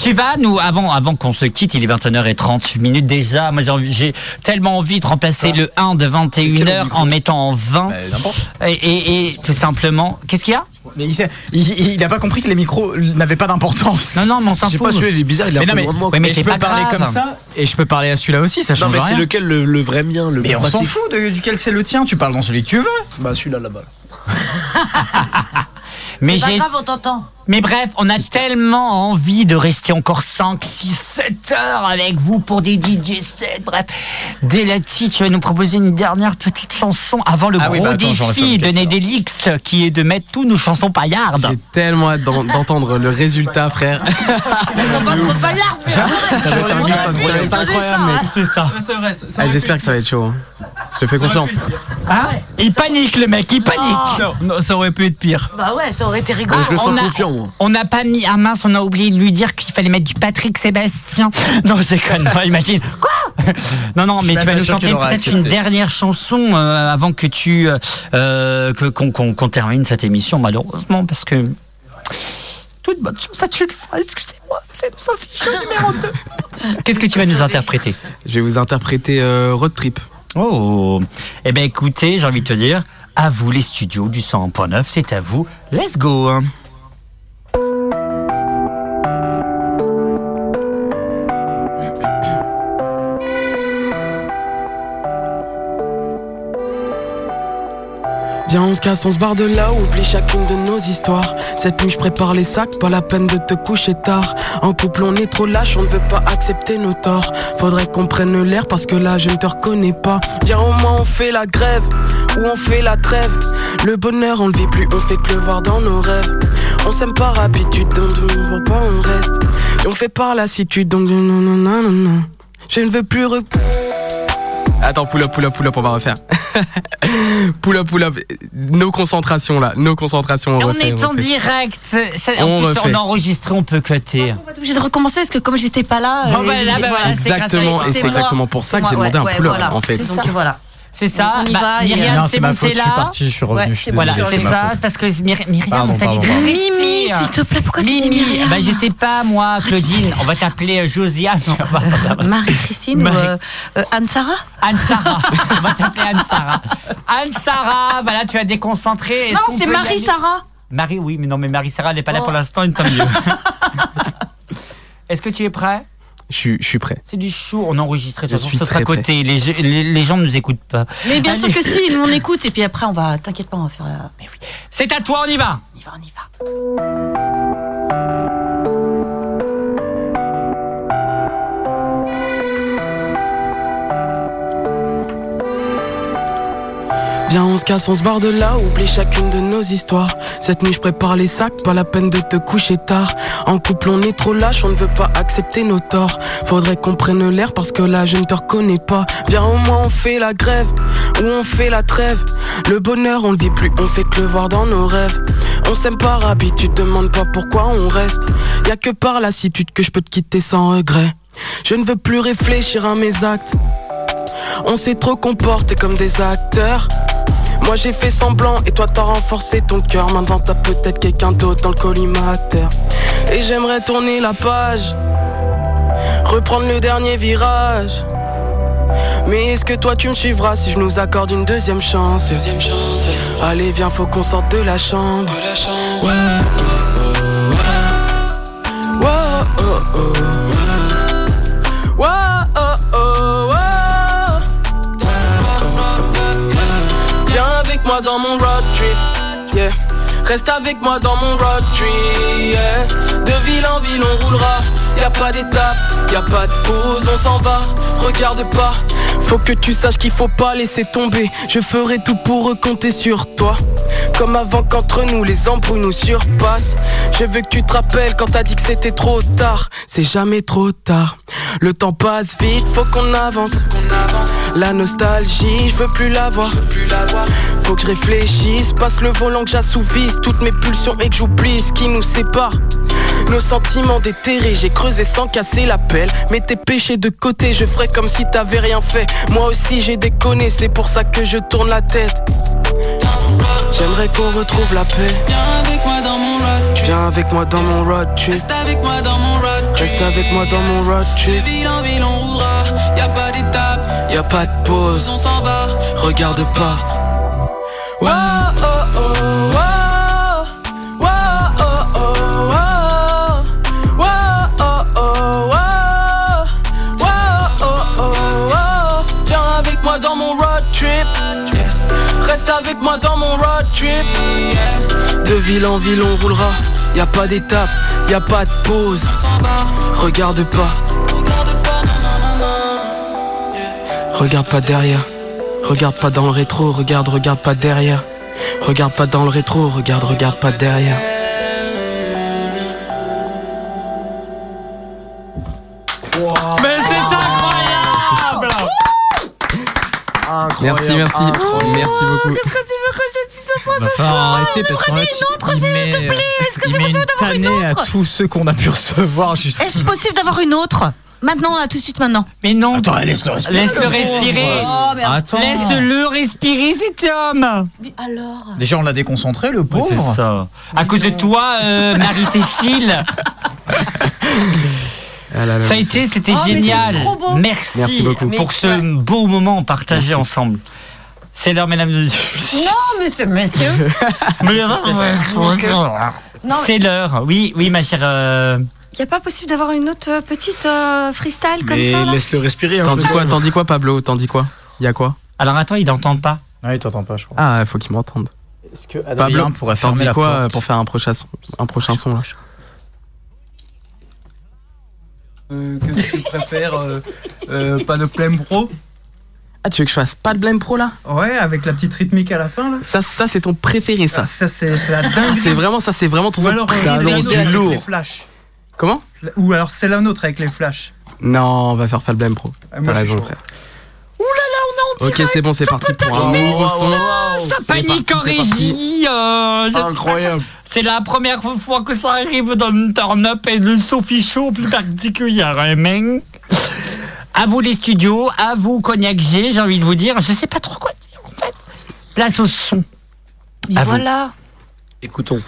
Tu vas nous avant avant qu'on se quitte, il est 21h30 minutes déjà. Moi j'ai tellement envie de remplacer le 1 de 21h en mettant en 20 et, et- et tout simplement. Qu'est-ce qu'il y a Mais il, sait- il, il a pas compris que les micros n'avaient pas d'importance. Non non, mais on s'en Je sais fout. pas, celui-là, il est bizarre, il un Mais non, mais, de ouais, mais je peux pas parler grave. comme ça et je peux parler à celui-là aussi, ça Non, change mais c'est lequel le, le vrai mien, le Mais on s'en fout de, duquel c'est le tien, tu parles dans celui que tu veux. Bah celui-là là-bas. Mais C'est pas j'ai grave, on t'entend. Mais bref, on a tellement envie de rester encore 5, 6, 7 heures avec vous pour des DJ sets. Bref, Delati, tu vas nous proposer une dernière petite chanson avant le Ah oui, gros bah attends, défi de Nedelix qui est de mettre tous nos chansons paillardes. J'ai tellement hâte d'en- d'entendre le résultat, frère. Ils ont pas trop paillarde, mais Ça va être on aurait pu incroyable. C'est ça. C'est Ah, J'espère que ça va être chaud. hein. Je te fais confiance. Hein il panique le mec, il panique. Non, non, ça aurait pu être pire. Bah ouais, ça aurait été rigolo. je le sens on a- confiant, moi. On n'a pas mis à mince, on a oublié de lui dire qu'il fallait mettre du Patrick Sébastien. Non, je déconne pas, imagine. Quoi Non, non, mais tu vas nous chanter peut-être une dernière chanson euh, avant que tu euh, euh, qu'on termine cette émission, malheureusement, parce que toute bonne chose à tu Excusez-moi, c'est Sophie numéro 2. Qu'est-ce que tu vas nous interpréter? Je vais vous interpréter euh, Road Trip. Oh, eh ben écoutez, j'ai envie de te dire, à vous les studios du 100.9, c'est à vous. Let's go. Viens on se casse, on se barre de là, oublie chacune de nos histoires. Cette nuit je prépare les sacs, pas la peine de te coucher tard. En couple on est trop lâche, on ne veut pas accepter nos torts. Faudrait qu'on prenne l'air parce que là je ne te reconnais pas. Viens au moins on fait la grève, ou on fait la trêve. Le bonheur on le vit plus, on fait que voir dans nos rêves. On s'aime par habitude, donc on voit pas on reste. Et on fait par lassitude, donc non non non non non. Je ne veux plus re... Attends, pull up, pull up, pull up, on va refaire. pull up, pull up. Nos concentrations là, nos concentrations. On, On refait, est en refait. direct. c'est- En On plus, on a enregistré, on peut cutter. On va être obligé de recommencer parce que comme j'étais pas là. Bon, euh, bah, là, bah, voilà, Exactement, et c'est exactement pour ça que j'ai demandé un pull up voilà. en fait. Donc voilà. C'est ça. On y Bah, va Myriam, Non, c'est ma faute, je suis parti, je suis revenu, Ouais, je suis Voilà, c'est ça, faute. parce que Myri- Myriam, Pardon, on t'a dit. Mimi, s'il te plaît, pourquoi tu dis Mimi, Myriam bah je sais pas moi, Claudine, on va t'appeler euh, Josiane. Marie-Christine ou Marie- euh, euh, Anne-Sara Anne-Sara. on va t'appeler Anne-Sara. Anne-Sara, voilà, tu as déconcentré. Est-ce Non, c'est Marie-Sara. Marie, oui, mais non, mais Marie-Sara, elle n'est pas là Oh. pour l'instant, une tant mieux. Est-ce que tu es prêt? Je suis, je suis prêt. C'est du chou, on a enregistré, de toute façon, ce sera côté. Les, jeux- les, les gens ne nous écoutent pas. Mais bien sûr que si, nous on écoute et puis après on va, t'inquiète pas, on va faire la. C'est à toi, on y va. On y va, on y va. Viens on se casse, on se barre de là, oublie chacune de nos histoires. Cette nuit je prépare les sacs, pas la peine de te coucher tard. En couple on est trop lâche, on ne veut pas accepter nos torts. Faudrait qu'on prenne l'air parce que là je ne te reconnais pas. Viens au moins on fait la grève, ou on fait la trêve. Le bonheur on le vit plus, on fait que le voir dans nos rêves. On s'aime par habitude, demande pas pourquoi on reste. Y a que par lassitude que je peux te quitter sans regret. Je ne veux plus réfléchir à mes actes. On s'est trop comporté comme des acteurs. Moi j'ai fait semblant et toi t'as renforcé ton cœur. Maintenant t'as peut-être quelqu'un d'autre dans le collimateur. Et j'aimerais tourner la page, reprendre le dernier virage. Mais est-ce que toi tu me suivras si je nous accorde une deuxième chance? Deuxième chance. Allez viens faut qu'on sorte de la chambre. Ouais. Wow, oh, oh. Moi dans mon road trip, yeah. Reste avec moi dans mon road trip, yeah. De ville en ville on roulera, y a pas d'étape, y a pas de pause, on s'en va, regarde pas. Faut que tu saches qu'il faut pas laisser tomber, je ferai tout pour recompter sur toi. Comme avant qu'entre nous les embrouilles nous surpassent. Je veux que tu te rappelles quand t'as dit que c'était trop tard. C'est jamais trop tard. Le temps passe vite, faut qu'on avance. La nostalgie, je veux plus l'avoir Faut que je réfléchisse, passe le volant que j'assouvisse Toutes mes pulsions et que j'oublie ce qui nous sépare nos sentiments déterrés, j'ai creusé sans casser la pelle Mets tes péchés de côté, je ferai comme si t'avais rien fait Moi aussi j'ai déconné, c'est pour ça que je tourne la tête J'aimerais qu'on retrouve la paix Viens avec moi dans mon road trip. Viens avec moi dans mon road trip Reste avec moi dans mon road Reste avec moi dans mon road trip. De ville en ville, on roulera. Y a pas d'étape, y a pas de pause. On s'en va, regarde pas. Wow, moi dans mon road trip. De ville en ville, on roulera. Y a pas d'étape, y a pas de pause. Regarde pas. Regarde pas derrière. Regarde pas dans le rétro, regarde, regarde pas derrière. Regarde pas dans le rétro, regarde, regarde pas derrière. Merci, merci. Merci beaucoup. Qu'est-ce que tu veux que je dise ce point Va ce falloir soir arrêter parce qu'en fait, une autre, il s'il te plaît Est-ce que c'est possible une d'avoir une tannée à autre tous ceux qu'on a pu recevoir jusqu'ici. Est-ce possible d'avoir une autre Maintenant, là, tout de suite, maintenant. Mais non Attends, laisse-le respirer. Laisse-le respirer Oh, mais Attends. Laisse-le respirer cet homme Alors Déjà, on l'a déconcentré, le Oui, pauvre. c'est ça. À cause de toi, euh, Marie-Cécile, là là, ça a été, c'était Oh, génial. trop beau. Merci, Merci beaucoup. pour ce beau moment partagé Merci. ensemble. C'est l'heure, mesdames et Non, monsieur, monsieur. Non, C'est l'heure. Oui, oui, ma chère. euh, Y a pas possible d'avoir une autre euh, petite euh, freestyle comme Mais ça là laisse-le respirer. un T'en dis quoi, t'en dis quoi, Pablo T'en dis quoi? Y a quoi? Alors attends, il n'entend pas. Ah, il t'entend pas, je crois. Ah, faut qu'il m'entende. Est-ce que Pablo, pourrait fermer la quoi euh, porte pour faire un prochain son, un prochain son là? Euh, que tu préfères euh, euh, pas de plein pro Ah, tu veux que je fasse pas de blame pro là Ouais, avec la petite rythmique à la fin là. Ça, ça c'est ton préféré ça. Ça, ça c'est la Ah, dingue. c'est vraiment ça, c'est vraiment ton Ou alors avec lourd. les flashs. Comment? Ou alors c'est la nôtre avec les flashs. Non, on va faire pas le blame pro. Ah, moi, T'as je Ok, c'est bon, c'est parti pour un nouveau son. Ça C'est panique en régie. Incroyable. C'est la première fois que ça arrive dans le turn-up et le Sophie Show plus particulièrement. À vous les studios, à vous Cognac G, j'ai envie de vous dire. Je sais pas trop quoi dire en fait. Place au son. Mais À vous. voilà. Écoutons.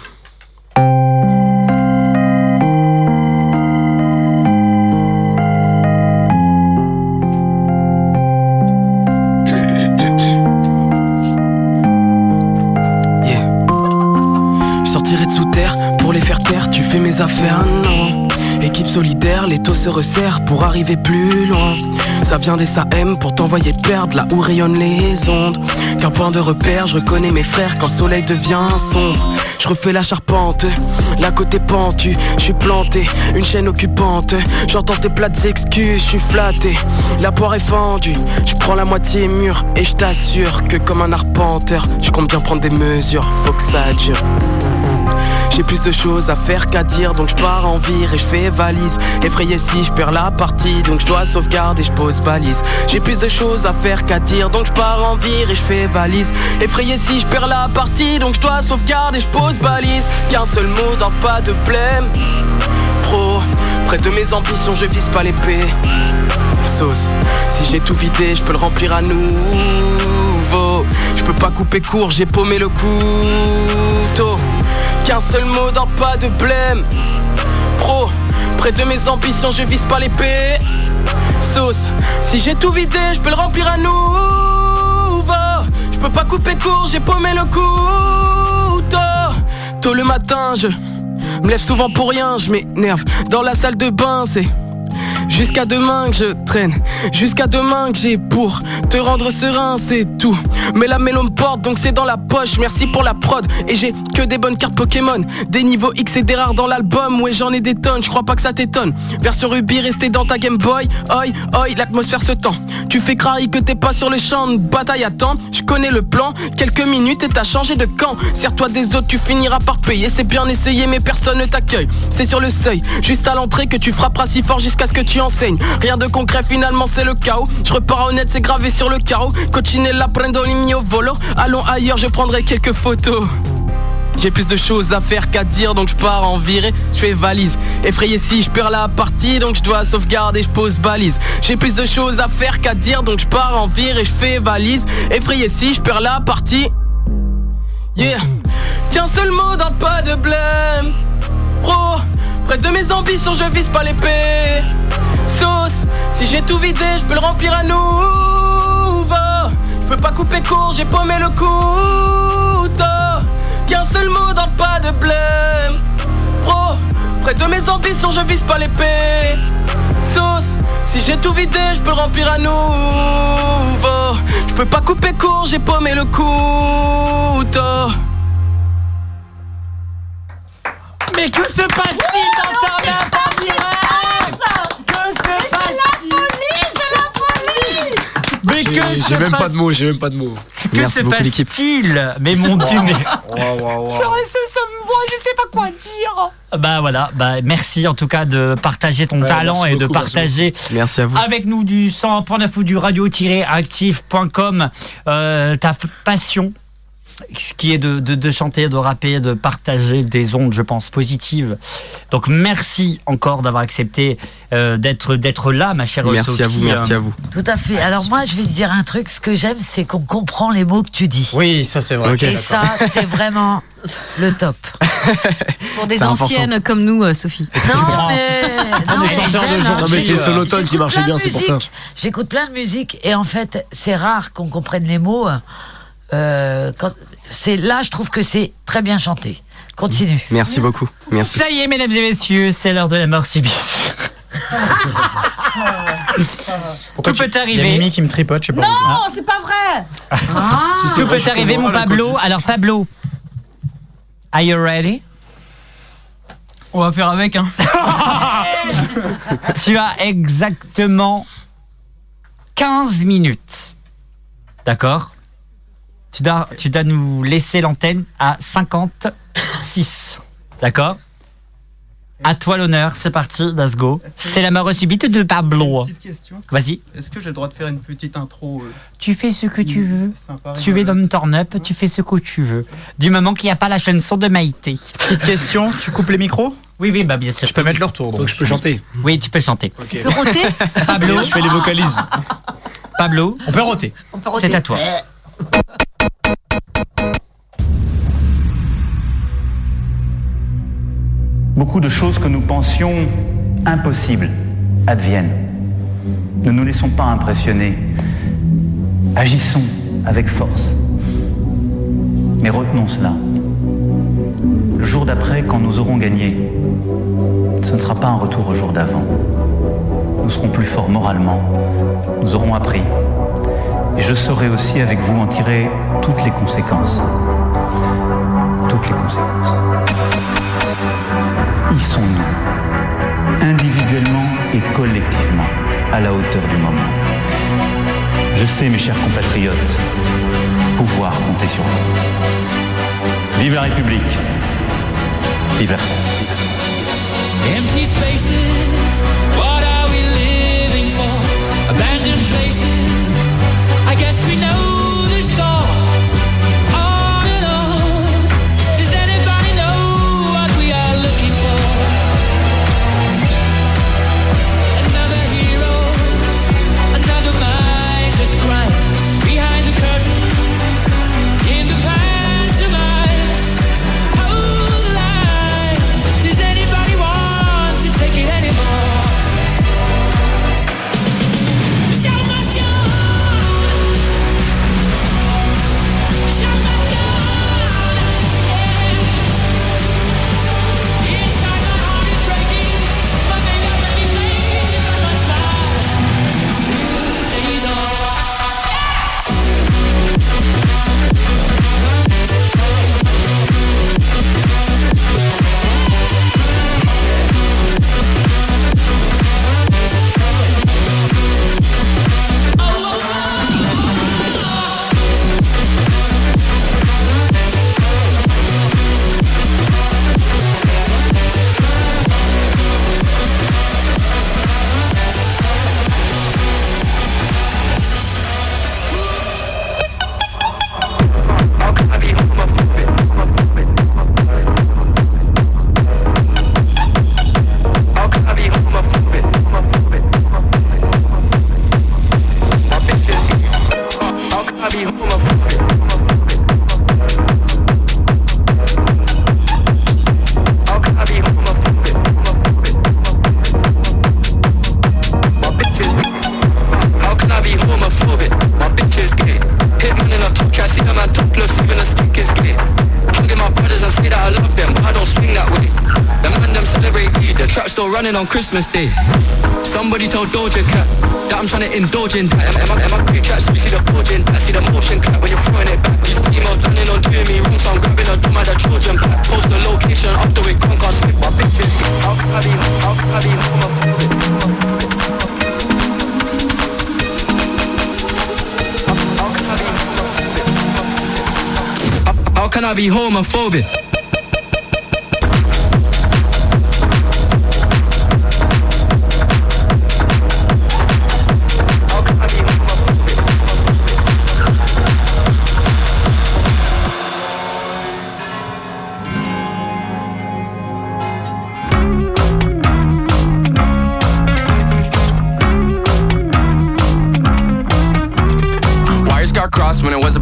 Fais mes affaires, non. Équipe solidaire, les taux se resserrent pour arriver plus loin. Ça vient des SAM pour t'envoyer perdre là où rayonnent les ondes. Qu'un point de repère, je reconnais mes frères quand le soleil devient sombre. Je refais la charpente, la côté pentu, je suis planté, une chaîne occupante. J'entends tes plates excuses, je suis flatté. La poire est fendue, je prends la moitié mûre et je t'assure que comme un arpenteur, je compte bien prendre des mesures, faut que ça dure. J'ai plus de choses à faire qu'à dire donc je pars en vire et je fais valise. Effrayé si je perds la partie donc je dois sauvegarder je pose balise. J'ai plus de choses à faire qu'à dire donc je pars en vire et je fais valise. Effrayé si je perds la partie donc je dois sauvegarder je pose balise. Qu'un seul mot dans pas de blême. Pro Près de mes ambitions je vise pas l'épée. Sauce Si j'ai tout vidé je peux le remplir à nouveau. Je peux pas couper court j'ai paumé le couteau Qu'un seul mot dans pas de blême. Pro Près de mes ambitions je vise pas l'épée. Sauce Si j'ai tout vidé je peux le remplir à nouveau. Je peux pas couper court j'ai paumé le couteau. Tôt le matin je me lève souvent pour rien je m'énerve Dans la salle de bain c'est Jusqu'à demain que je traîne, jusqu'à demain que j'ai pour te rendre serein, c'est tout. Mais la mélo me porte, donc c'est dans la poche. Merci pour la prod. Et j'ai que des bonnes cartes Pokémon. Des niveaux X et des rares dans l'album. Ouais, j'en ai des tonnes, je crois pas que ça t'étonne. Version Ruby, restez dans ta Game Boy. Oi, oi, l'atmosphère se tend. Tu fais crailler que t'es pas sur le champ de bataille à temps. Je connais le plan, quelques minutes et t'as changé de camp. Sers-toi des autres, tu finiras par payer. C'est bien essayé, mais personne ne t'accueille. C'est sur le seuil, juste à l'entrée que tu frapperas si fort jusqu'à ce que tu enseignes. Rien de concret, finalement c'est le chaos. Je repars honnête, c'est gravé sur le carreau. Cochinella prendo Allons ailleurs, je prendrai quelques photos. J'ai plus de choses à faire qu'à dire donc je pars en virée, je fais valise. Effrayé si je perds la partie donc je dois sauvegarder, je pose balise. J'ai plus de choses à faire qu'à dire donc je pars en virée, je fais valise. Effrayé si je perds la partie. Yeah. Qu'un seul mot dans pas de blême. Pro Près de mes ambitions, je vise pas l'épée. Sauce, si j'ai tout vidé, je peux le remplir à nouveau. Peux pas couper court, j'ai paumé le couteau. Qu'un seul mot dans pas de blême. Pro, près de mes ambitions, je vise pas l'épée. Sauce, si j'ai tout vidé, je peux le remplir à nouveau. Je peux pas couper court, j'ai paumé le couteau. Mais que se passe-t-il dans ta main par direct Que se passe-t-il Mais que J'ai même passe- pas de mots, j'ai même pas de mots. Que se passe-t-il Mais mon dieu, mais... Je reste sans voix, je sais pas quoi dire. Bah voilà, bah merci en tout cas de partager ton Ouais, talent merci et de beaucoup, merci partager Merci avec nous du 100.9 ou du radio-active.com euh, ta passion ce qui est de, de, de chanter, de rapper, de partager des ondes, je pense, positives. Donc merci encore d'avoir accepté euh, d'être d'être là, ma chère Merci à Sophie. vous, merci à vous. Tout à fait. Alors moi, je vais te dire un truc. Ce que j'aime, c'est qu'on comprend les mots que tu dis. Oui, ça c'est vrai. Et ça, c'est vraiment le top. Pour des important. anciennes comme nous, euh, Sophie. Non, mais, non, mais hein. c'est euh, Solotone qui marchait bien, c'est pour ça. J'écoute plein de musique et en fait, c'est rare qu'on comprenne les mots. Euh, quand, c'est là, je trouve que c'est très bien chanté. Continue. Merci beaucoup. Merci. Ça y est, mesdames et messieurs, c'est l'heure de la mort subite. Pourquoi Tout tu- peut arriver. Il y a Mimi qui me tripote, je sais pas. Non, c'est pas vrai. Tout peut arriver, mon Pablo. Alors, Pablo, are you ready? On va faire avec, hein. Tu as exactement 15 minutes. D'accord? Tu dois, tu dois nous laisser l'antenne à 56. D'accord? À toi l'honneur, c'est parti, let's go. C'est la mort subite de Pablo. Petite question. Vas-y, Est-ce que j'ai le droit de faire une petite intro euh, tu fais ce que tu veux. sympa Tu es dans le turn-up, tu fais ce que tu veux. Du moment qu'il n'y a pas la chanson de Maïté. Petite question, tu coupes les micros? Oui, oui, bah bien sûr. Je peux mettre le retour. Donc je peux chanter. Oui, tu peux chanter. Ok. Tu peux roter? Pablo, Je fais les vocalises. Pablo, On peut roter. On peut roter. c'est à toi. Beaucoup de choses que nous pensions impossibles adviennent. Ne nous laissons pas impressionner. Agissons avec force. Mais retenons cela. Le jour d'après, quand nous aurons gagné, ce ne sera pas un retour au jour d'avant. Nous serons plus forts moralement. Nous aurons appris. Et je saurai aussi avec vous en tirer toutes les conséquences. Toutes les conséquences. Y sont-nous, individuellement et collectivement, à la hauteur du moment Je sais, mes chers compatriotes, pouvoir compter sur vous. Vive la République Vive la France Empty spaces, what are we living for? Abandoned places, I guess we know running on Christmas Day. Somebody told Doja Cat that I'm trying to indulge in that. Am, am, am I pretty cat? So you see the bulging, I see the motion clap when you're throwing it back. These females planning on doing me wrong, so I'm grabbing a dumb at the Trojan pack. Post the location after we can't can't slip my big big. How can I be, how can I be homophobic? How can I be homophobic?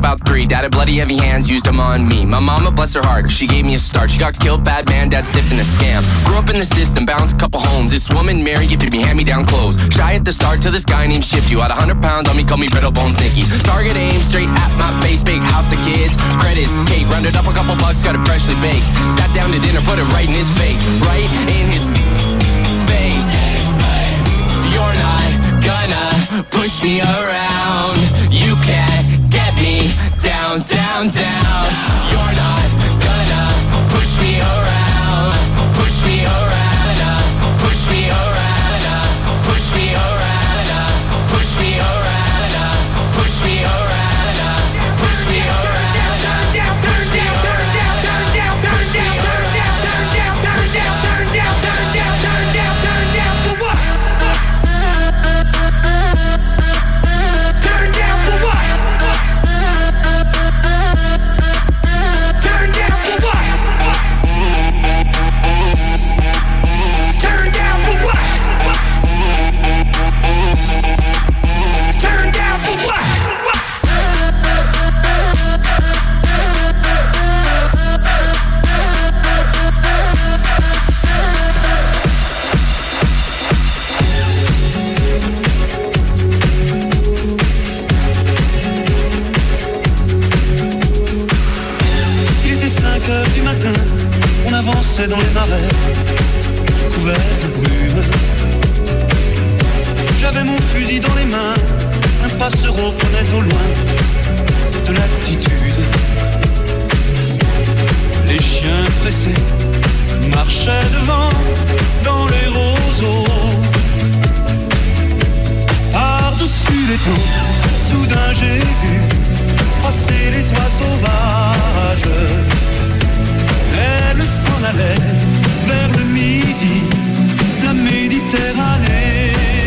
About three. Dad had bloody heavy hands, used them on me. My mama, bless her heart, she gave me a start. She got killed, bad man, dad slipped in a scam. Grew up in the system, balanced a couple homes. This woman, Mary, gifted me hand me down clothes. Shy at the start till this guy named Shift You. Had a hundred pounds on me, call me Brittle Bones Nicky. Target aim straight at my face, big house of kids. Credits, cake, rounded up a couple bucks, got it freshly baked. Sat down to dinner, put it right in his face, right in his face. You're not gonna push me around. You can't me down, down, down. You're not gonna push me around. Push me around. Push me around. Push me around. Push me around. Push me around. Push me around. Dans les mains, un passereau prenait au loin de l'altitude. Les chiens pressés marchaient devant dans les roseaux. Par-dessus les taux, soudain j'ai vu passer les oies sauvages. Elle s'en allait vers le midi, la Méditerranée.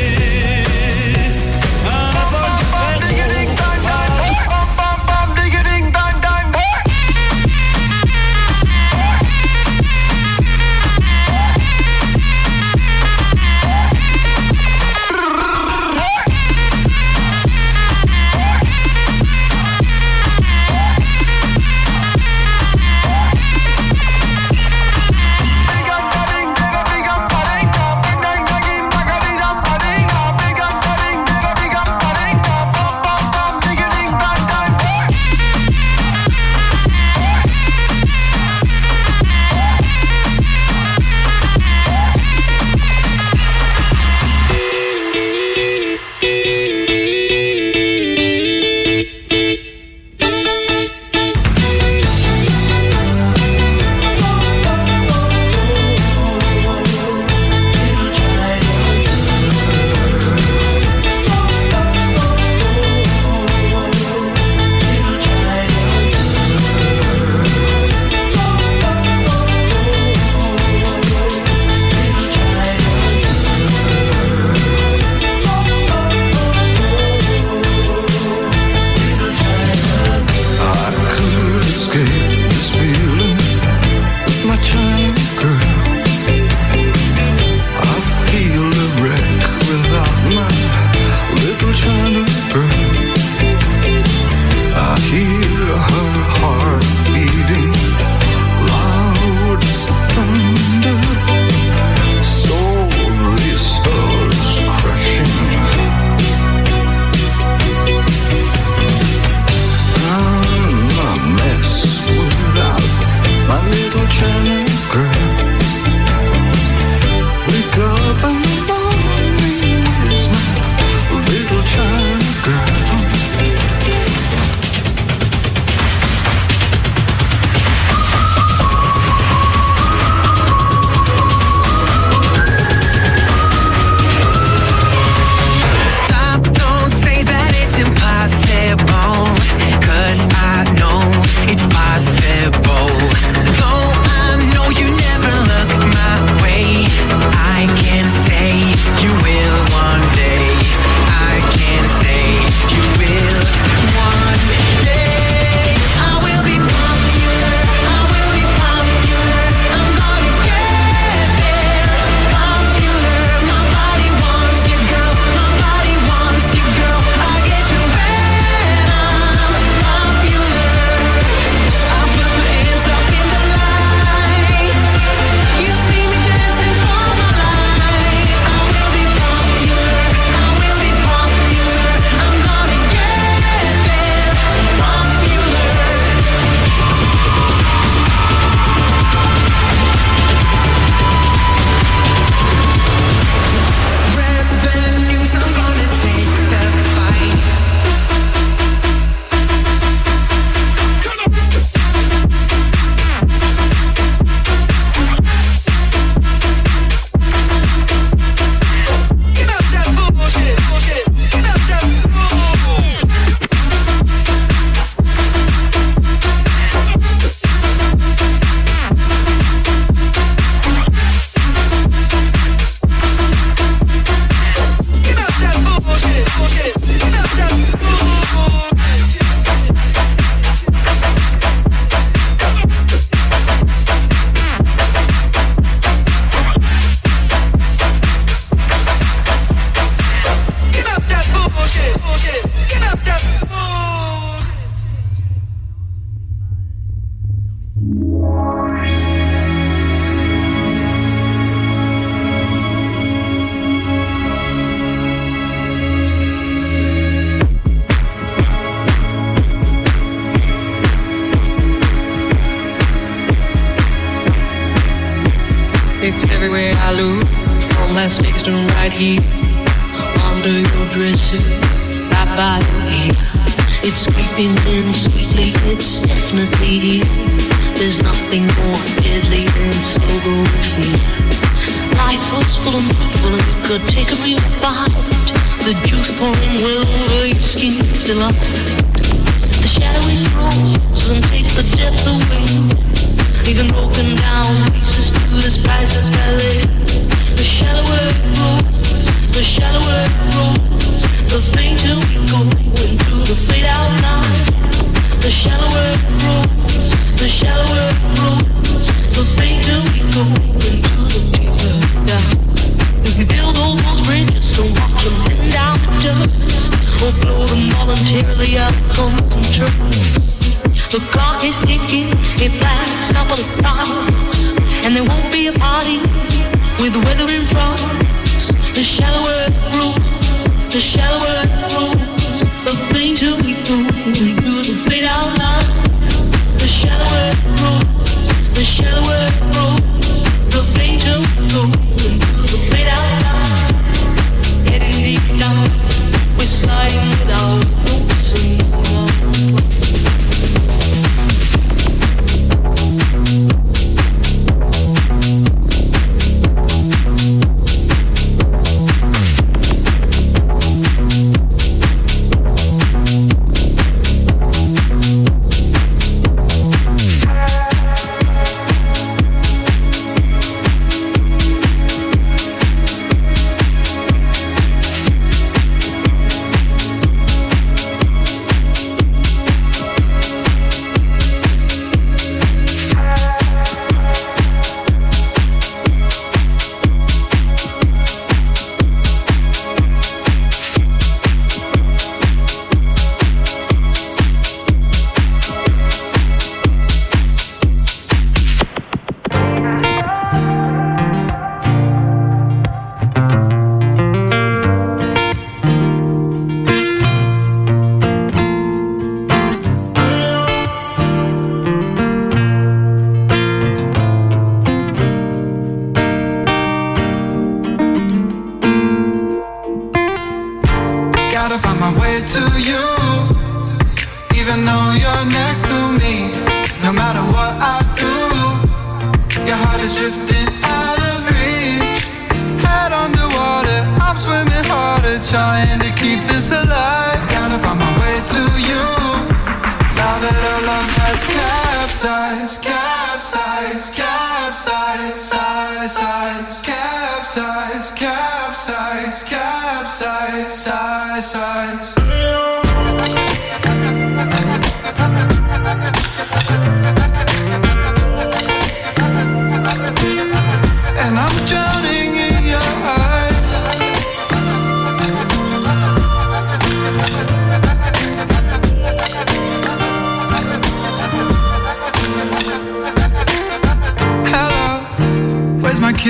Up.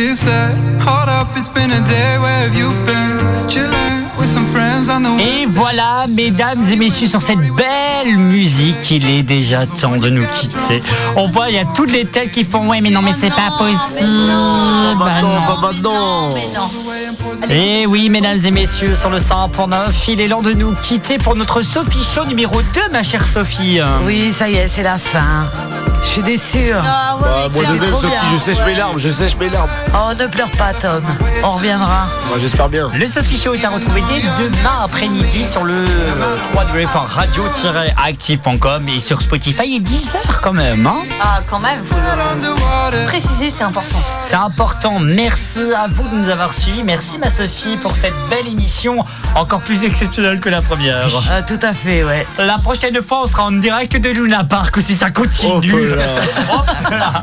Where's my kiss at? Hold up, it's been a day, where have you been? Chilling with some friends on the Et voilà, mesdames et messieurs, sur cette belle musique, il est déjà temps de nous quitter. On voit, il y a toutes les têtes qui font Ouais, mais non, mais c'est pas possible. Bah non. maintenant. Et oui, mesdames et messieurs, sur le 100.9, il est l'heure de nous quitter pour notre Sophie Show numéro 2, ma chère Sophie. Oui, ça y est, c'est la fin. Je suis déçue. Bah, moi de même, trop Sophie, bien. je sèche mes larmes, je sèche mes larmes. Oh, ne pleure pas, Tom. On reviendra. Moi, j'espère bien. Le Sophie Show est à retrouver dès demain après-midi sur le radio-active.com et sur Spotify et 10 heures quand même. hein. Ah, quand même, faut le préciser, c'est important. C'est important. Merci à vous de nous avoir suivis. Merci ma Sophie pour cette belle émission encore plus exceptionnelle que la première. Ah, tout à fait, ouais. La prochaine fois, on sera en direct de Luna Park si ça continue. Là.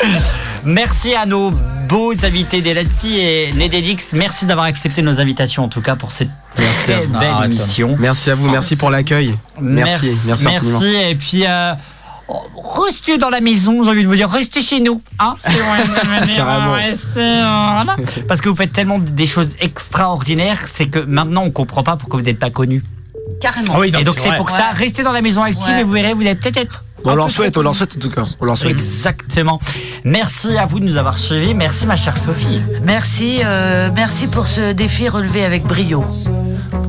Merci à nos beaux invités d'Elati et Nededix. Merci d'avoir accepté nos invitations en tout cas pour cette Merci très belle émission. Merci à vous, merci pour l'accueil. Merci, merci, merci. Et puis, euh, restez dans la maison, j'ai envie de vous dire, restez chez nous. Hein Carrément. restez, euh, voilà. Parce que vous faites tellement des choses extraordinaires, c'est que maintenant on comprend pas pourquoi vous n'êtes pas connus. Carrément. et donc c'est pour ça, restez dans la maison active Ouais. et vous verrez, vous allez peut-être être On leur souhaite, on leur souhaite en tout cas. On leur souhaite. Exactement. Merci à vous de nous avoir suivis. Merci ma chère Sophie. Merci, euh, merci pour ce défi relevé avec brio.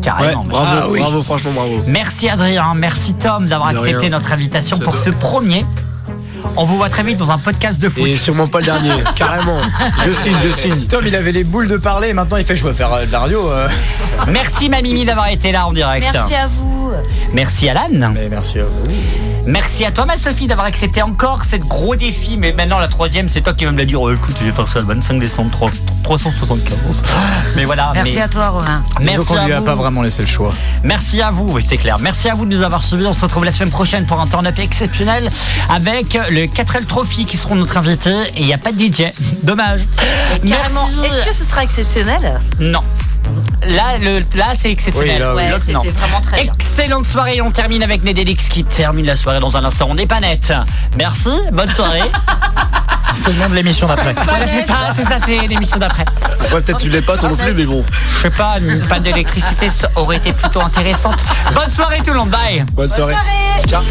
Carrément. Ouais, bravo. Ah oui. bravo, franchement bravo. Merci Adrien, merci Tom d'avoir accepté rien. notre invitation pour ce premier. On vous voit très vite dans un podcast de foot. Et sûrement pas le dernier, carrément. Je signe, je signe. Tom, il avait les boules de parler maintenant il fait je veux faire euh, de la radio. euh. Merci ma Mimi d'avoir été là en direct. Merci à vous. Merci Alan. Mais merci à vous. Merci à toi ma Sophie d'avoir accepté encore cette gros défi. Mais maintenant la troisième, c'est toi qui vas me la dire. Oh, écoute, je vais faire ça le 25 décembre 3- 375. Mais voilà. Merci mais- à toi, Romain. Merci Disons qu'on à lui a vous. pas vraiment laissé le choix. Merci à vous, oui, c'est clair. Merci à vous de nous avoir suivis. On se retrouve la semaine prochaine pour un turn-up exceptionnel avec le 4L Trophy qui seront notre invité et il n'y a pas de DJ. Dommage. Carrément. Est-ce que ce sera exceptionnel? Non. Là, le, là c'est exceptionnel. Oui, là, oui. Ouais, c'était non. vraiment très bien. Excellente soirée. On termine avec Nedelix qui termine la soirée dans un instant. On n'est pas net. Merci. Bonne soirée. C'est le nom de l'émission d'après. voilà, c'est ça, c'est ça, c'est l'émission d'après. Ouais, peut-être tu l'es pas toi non plus, mais bon. Je sais pas, une panne d'électricité ça aurait été plutôt intéressante. Bonne soirée tout le monde. Bye. Bonne soirée. Ciao. Ciao.